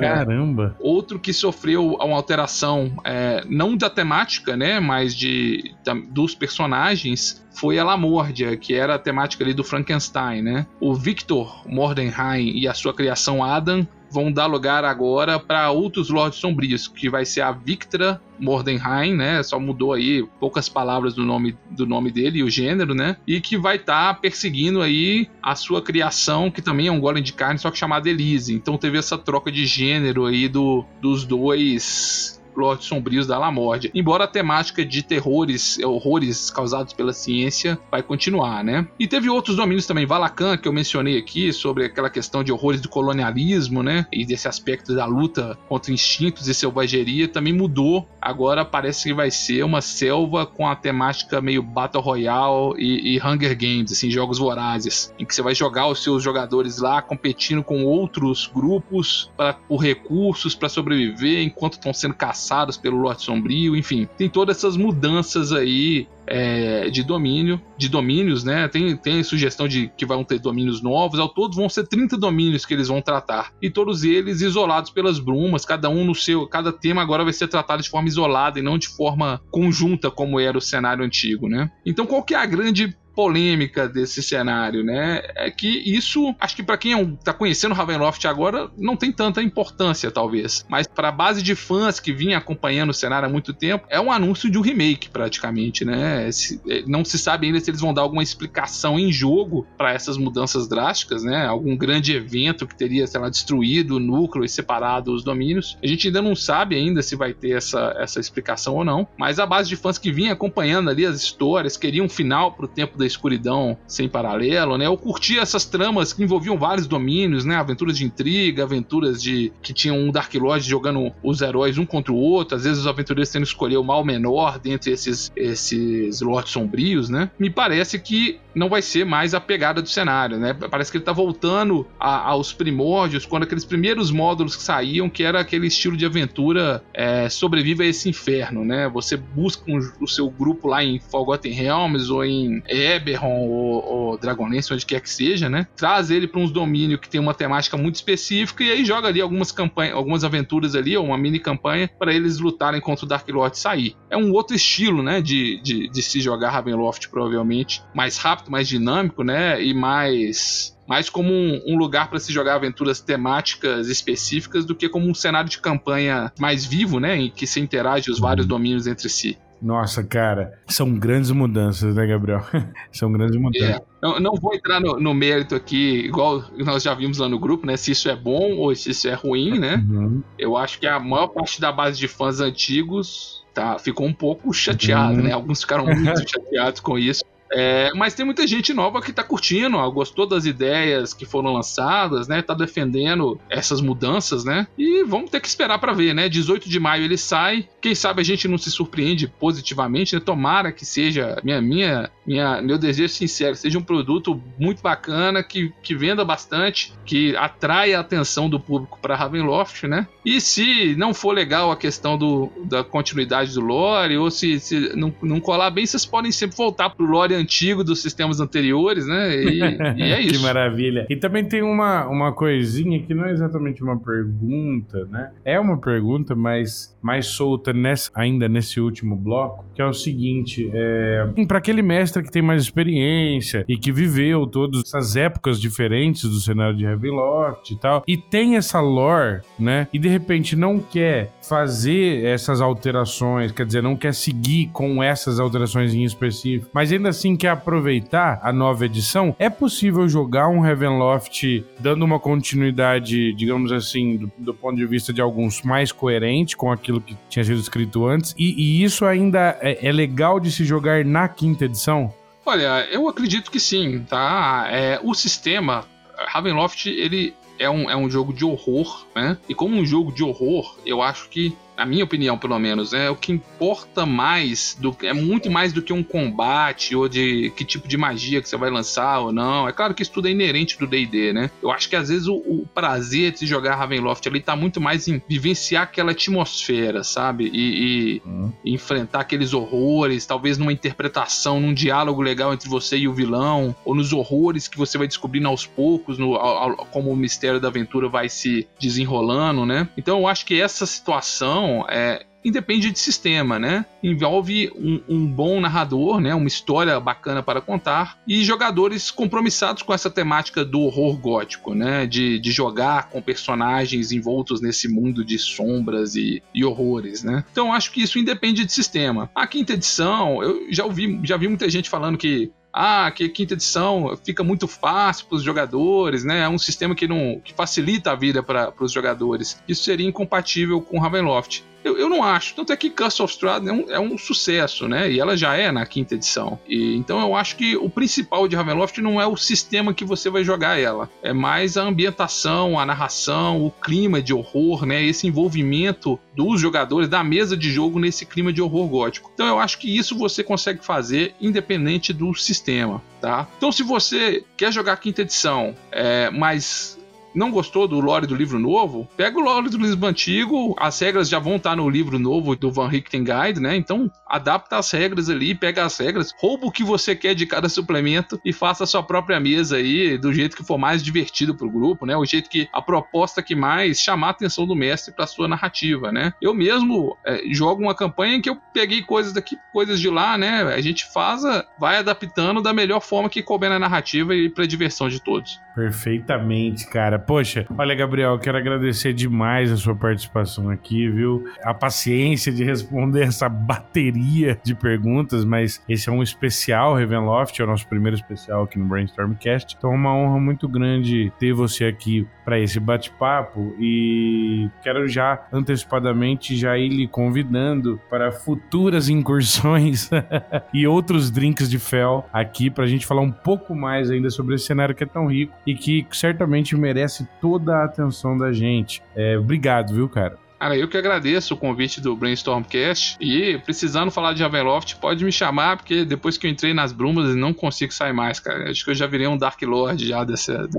Caramba! É. Outro que sofreu uma alteração, é, não da temática, né, mas de, da, dos personagens, foi a Lamordia, que era a temática ali do Frankenstein, né? O Victor Mordenheim e a sua criação Adam vão dar lugar agora para outros Lordes Sombrios, que vai ser a Victra Mordenheim, né? Só mudou aí poucas palavras do nome, do nome dele e o gênero, né? E que vai estar tá perseguindo aí a sua criação, que também é um golem de carne, só que chamada Elise. Então teve essa troca de gênero aí do, dos dois Lordes Sombrios da Lamórdia. Embora a temática de terrores, horrores causados pela ciência vai continuar, né? E teve outros domínios também, Valacan, que eu mencionei aqui, sobre aquela questão de horrores do colonialismo, né? E desse aspecto da luta contra instintos e selvageria também mudou. Agora parece que vai ser uma selva com a temática meio Battle Royale e, e Hunger Games, assim, jogos vorazes, em que você vai jogar os seus jogadores lá competindo com outros grupos pra, por recursos para sobreviver enquanto estão sendo caçados passados pelo Lorde Sombrio, enfim, tem todas essas mudanças aí é, de domínio, de domínios, né? Tem, tem sugestão de que vão ter domínios novos, ao todo vão ser 30 domínios que eles vão tratar. E todos eles isolados pelas brumas, cada um no seu, cada tema agora vai ser tratado de forma isolada e não de forma conjunta como era o cenário antigo, né? Então qual que é a grande polêmica desse cenário, né? É que isso, acho que para quem é tá conhecendo Ravenloft agora, não tem tanta importância, talvez. Mas para a base de fãs que vinha acompanhando o cenário há muito tempo, é um anúncio de um remake, praticamente, né? É, não se sabe ainda se eles vão dar alguma explicação em jogo para essas mudanças drásticas, né? Algum grande evento que teria, sei lá, destruído o núcleo e separado os domínios. A gente ainda não sabe ainda se vai ter essa, essa explicação ou não, mas a base de fãs que vinha acompanhando ali as histórias, queria um final pro tempo da escuridão sem paralelo, né? Eu curtia essas tramas que envolviam vários domínios, né? Aventuras de intriga, aventuras de que tinham um Dark Lord jogando os heróis um contra o outro, às vezes os aventureiros tendo que escolher o mal menor dentre esses esses lords sombrios, né? Me parece que não vai ser mais a pegada do cenário, né? Parece que ele tá voltando a, aos primórdios, quando aqueles primeiros módulos que saíam, que era aquele estilo de aventura é, a esse inferno, né? Você busca um, o seu grupo lá em Forgotten Realms ou em Eberron ou, ou Dragonlance, onde quer que seja, né? Traz ele para uns domínios que tem uma temática muito específica e aí joga ali algumas campanhas, algumas aventuras ali, ou uma mini campanha, para eles lutarem contra o Dark Lord e sair. É um outro estilo, né? De, de, de se jogar Ravenloft, provavelmente, mais rápido, mais dinâmico, né? E mais mais como um, um lugar para se jogar aventuras temáticas específicas do que como um cenário de campanha mais vivo, né, em que se interage os vários domínios entre si. Nossa, cara, são grandes mudanças, né, Gabriel? <laughs> são grandes mudanças. É. Não, não, vou entrar no, no, mérito aqui, igual nós já vimos lá no grupo, né? Se isso é bom ou se isso é ruim, né? Uhum. Eu acho que a maior parte da base de fãs antigos tá, ficou um pouco chateado, uhum. né? Alguns ficaram muito <laughs> chateados com isso. É, mas tem muita gente nova que tá curtindo, ó, gostou das ideias que foram lançadas, né? Tá defendendo essas mudanças, né? E vamos ter que esperar para ver, né? 18 de maio ele sai. Quem sabe a gente não se surpreende positivamente, né? Tomara que seja minha minha minha meu desejo sincero, seja um produto muito bacana que, que venda bastante, que atrai a atenção do público para Ravenloft, né? E se não for legal a questão do, da continuidade do lore ou se, se não, não colar bem, vocês podem sempre voltar pro lore antigo dos sistemas anteriores, né? E, <laughs> e é isso. que maravilha. E também tem uma, uma coisinha que não é exatamente uma pergunta, né? É uma pergunta, mas mais solta nessa, ainda nesse último bloco, que é o seguinte: é, para aquele mestre que tem mais experiência e que viveu todas essas épocas diferentes do cenário de Ravenloft e tal, e tem essa lore, né? E de repente não quer fazer essas alterações, quer dizer, não quer seguir com essas alterações em específico, mas ainda assim quer aproveitar a nova edição, é possível jogar um Ravenloft dando uma continuidade, digamos assim, do, do ponto de vista de alguns mais coerente com aquilo aquilo que tinha sido escrito antes. E, e isso ainda é, é, legal de se jogar na quinta edição? Olha, eu acredito que sim, tá? É, o sistema, Ravenloft, ele é um, é um jogo de horror, né? E como um jogo de horror, eu acho que na minha opinião, pelo menos, é o que importa mais, do, é muito mais do que um combate ou de que tipo de magia que você vai lançar ou não. É claro que isso tudo é inerente do D&D, né? Eu acho que às vezes o, o, prazer de se jogar Ravenloft ali tá muito mais em vivenciar aquela atmosfera, sabe? E, e uhum. enfrentar aqueles horrores, talvez numa interpretação, num diálogo legal entre você e o vilão, ou nos horrores que você vai descobrindo aos poucos, no, ao, ao, como o mistério da aventura vai se desenrolando, né? Então eu acho que essa situação é, independe de sistema, né? Envolve um, um, bom narrador, né? Uma história bacana para contar e jogadores compromissados com essa temática do horror gótico, né? De, de jogar com personagens envoltos nesse mundo de sombras e, e horrores, né? Então acho que isso independe de sistema. A quinta edição, eu já ouvi, já vi muita gente falando que ah, que quinta edição fica muito fácil para os jogadores, né? É um sistema que não que facilita a vida para os jogadores. Isso seria incompatível com Ravenloft. Eu, eu não acho. Tanto é que Curse of Strahd é um, é um sucesso, né? E ela já é na quinta edição. E, então eu acho que o principal de Ravenloft não é o sistema que você vai jogar ela. É mais a ambientação, a narração, o clima de horror, né? Esse envolvimento dos jogadores, da mesa de jogo nesse clima de horror gótico. Então eu acho que isso você consegue fazer independente do sistema, tá? Então se você quer jogar quinta edição, é, mas não gostou do lore do livro novo, pega o lore do livro antigo, as regras já vão estar no livro novo do Van Richten Guide, né? Então, adapta as regras ali, pega as regras, rouba o que você quer de cada suplemento e faça a sua própria mesa aí, do jeito que for mais divertido pro grupo, né? O jeito que a proposta que mais chamar a atenção do mestre para sua narrativa, né? Eu mesmo é, jogo uma campanha em que eu peguei coisas daqui, coisas de lá, né? A gente faz, vai adaptando da melhor forma que couber na narrativa e para diversão de todos. Perfeitamente, cara. Poxa, olha, Gabriel, quero agradecer demais a sua participação aqui, viu? A paciência de responder <laughs> essa bateria de perguntas, mas esse é um especial Ravenloft, é o nosso primeiro especial aqui no Brainstormcast. Então é uma honra muito grande ter você aqui para esse bate-papo e quero já antecipadamente já ir lhe convidando para futuras incursões <laughs> e outros drinks de fel aqui para a gente falar um pouco mais ainda sobre esse cenário que é tão rico e que certamente merece toda a atenção da gente. É, obrigado, viu, cara? Cara, eu que agradeço o convite do Brainstormcast e precisando falar de Ravenloft, pode me chamar, porque depois que eu entrei nas brumas não consigo sair mais, cara. Acho que eu já virei um Dark Lord já dessa. <laughs>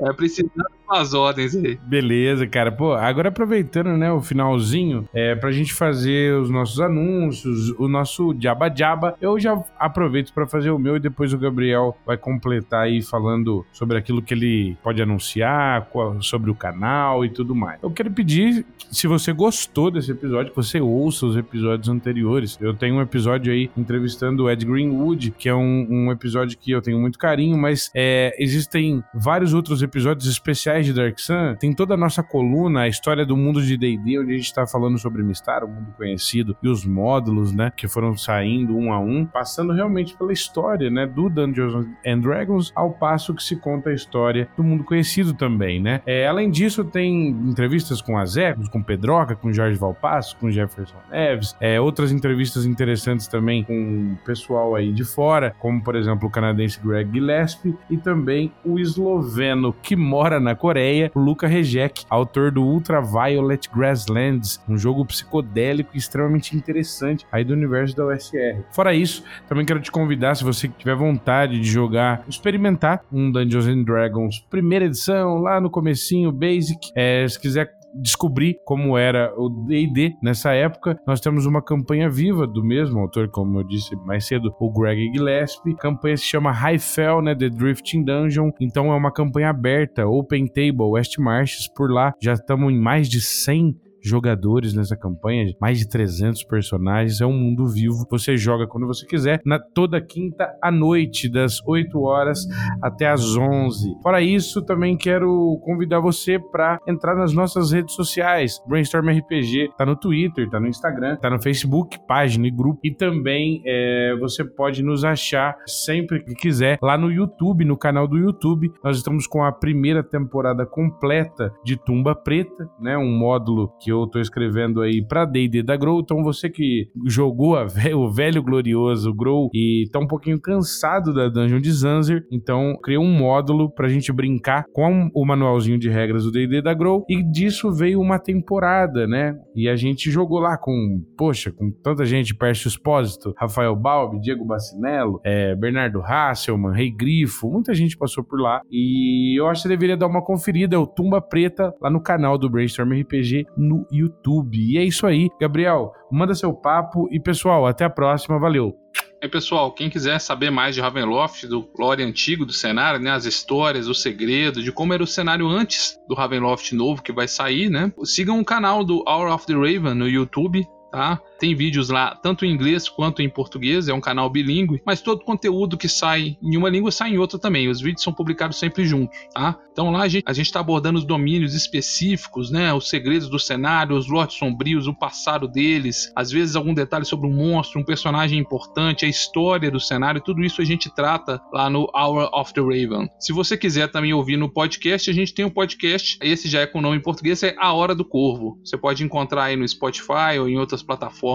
É precisando as ordens aí. Beleza, cara. Pô, agora aproveitando, né, o finalzinho, é, pra gente fazer os nossos anúncios, o nosso Jabba Jabba, eu já aproveito para fazer o meu e depois o Gabriel vai completar aí falando sobre aquilo que ele pode anunciar, sobre o canal e tudo mais. Eu quero pedir, se você gostou desse episódio, que você ouça os episódios anteriores. Eu tenho um episódio aí entrevistando o Ed Greenwood, que é um, um episódio que eu tenho muito carinho, mas é, existem vários outros episódios especiais de Dark Sun, tem toda a nossa coluna, a história do mundo de D&D, onde a gente está falando sobre Mistar, o mundo conhecido, e os módulos, né, que foram saindo um a um, passando realmente pela história, né, do Dungeons and Dragons, ao passo que se conta a história do mundo conhecido também, né. É, além disso, tem entrevistas com Azecos, com Pedroca, com Jorge Valpasso, com Jefferson Neves, é, outras entrevistas interessantes também com o pessoal aí de fora, como, por exemplo, o canadense Greg Gillespie e também o esloveno que mora na Coreia Coreia, Luca Rejek, autor do Ultraviolet Grasslands, um jogo psicodélico extremamente interessante aí do universo da USR. Fora isso, também quero te convidar, se você tiver vontade de jogar, experimentar um Dungeons and Dragons primeira edição, lá no comecinho, Basic, é, se quiser descobrir como era o D&D nessa época. Nós temos uma campanha viva do mesmo autor, como eu disse mais cedo, o Greg Gillespie. A campanha se chama Highfell, né, The Drifting Dungeon. Então é uma campanha aberta, Open Table, West Marches. Por lá já estamos em mais de 100 jogadores nessa campanha, mais de 300 personagens, é um mundo vivo. Você joga quando você quiser, na toda quinta à noite, das 8 horas até as 11. Fora isso, também quero convidar você para entrar nas nossas redes sociais. Brainstorm RPG tá no Twitter, tá no Instagram, tá no Facebook, página e grupo. E também é, você pode nos achar sempre que quiser lá no YouTube, no canal do YouTube. Nós estamos com a primeira temporada completa de Tumba Preta, né? Um módulo que eu tô escrevendo aí pra D&D da Grow. Então você que jogou o velho glorioso Grow e tá um pouquinho cansado da Dungeon de Zanzer, então criei um módulo pra gente brincar com o manualzinho de regras do D&D da Grow. E disso veio uma temporada, né? E a gente jogou lá com, poxa, com tanta gente, Pércio Espósito, Rafael Balbi, Diego Bacinello, é, Bernardo Hasselman, Rei Grifo, muita gente passou por lá. E eu acho que você deveria dar uma conferida, é o Tumba Preta lá no canal do Brainstorm RPG no YouTube. E é isso aí, Gabriel. Manda seu papo e pessoal, até a próxima. Valeu. E pessoal, quem quiser saber mais de Ravenloft, do lore antigo do cenário, né, as histórias, o segredo, de como era o cenário antes do Ravenloft novo que vai sair, né? Sigam o canal do Hour of the Raven no YouTube, tá? Tem vídeos lá tanto em inglês quanto em português, é um canal bilíngue, mas todo conteúdo que sai em uma língua sai em outra também. Os vídeos são publicados sempre juntos, tá? Então lá a gente, a gente tá abordando os domínios específicos, né? Os segredos do cenário, os lotes sombrios, o passado deles, às vezes algum detalhe sobre um monstro, um personagem importante, a história do cenário, tudo isso a gente trata lá no Hour of the Raven. Se você quiser também ouvir no podcast, a gente tem um podcast, esse já é com o nome em português, é A Hora do Corvo. Você pode encontrar aí no Spotify ou em outras plataformas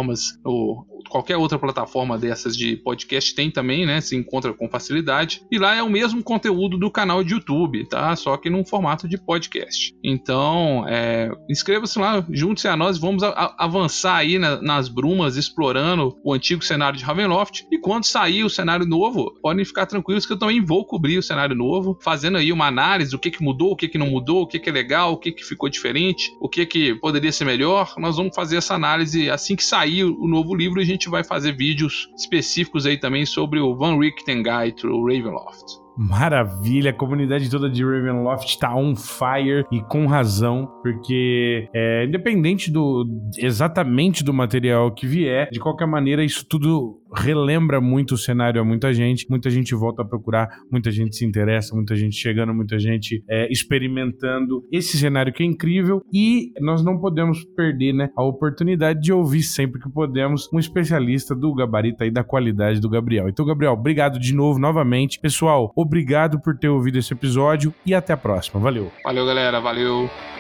o, qualquer outra plataforma dessas de podcast tem também, né? Se encontra com facilidade. E lá é o mesmo conteúdo do canal de YouTube, tá? Só que num formato de podcast. Então, é, inscreva-se lá, junte-se a nós, vamos a, a, avançar aí na, nas brumas, explorando o antigo cenário de Ravenloft. E quando sair o cenário novo, podem ficar tranquilos que eu também vou cobrir o cenário novo, fazendo aí uma análise do que, que mudou, o que, que não mudou, o que, que é legal, o que, que ficou diferente, o que, que poderia ser melhor. Nós vamos fazer essa análise assim que sair o novo livro. A gente vai fazer vídeos específicos aí também sobre o Van Richten Guide to Ravenloft. Maravilha, a comunidade toda de Ravenloft tá on fire e com razão, porque é, independente do exatamente do material que vier, de qualquer maneira isso tudo relembra muito o cenário a muita gente, muita gente volta a procurar, muita gente se interessa, muita gente chegando, muita gente é, experimentando esse cenário que é incrível e nós não podemos perder né, a oportunidade de ouvir sempre que podemos um especialista do gabarito e da qualidade do Gabriel. Então, Gabriel, obrigado de novo, novamente. Pessoal, obrigado por ter ouvido esse episódio e até a próxima. Valeu. Valeu, galera. Valeu.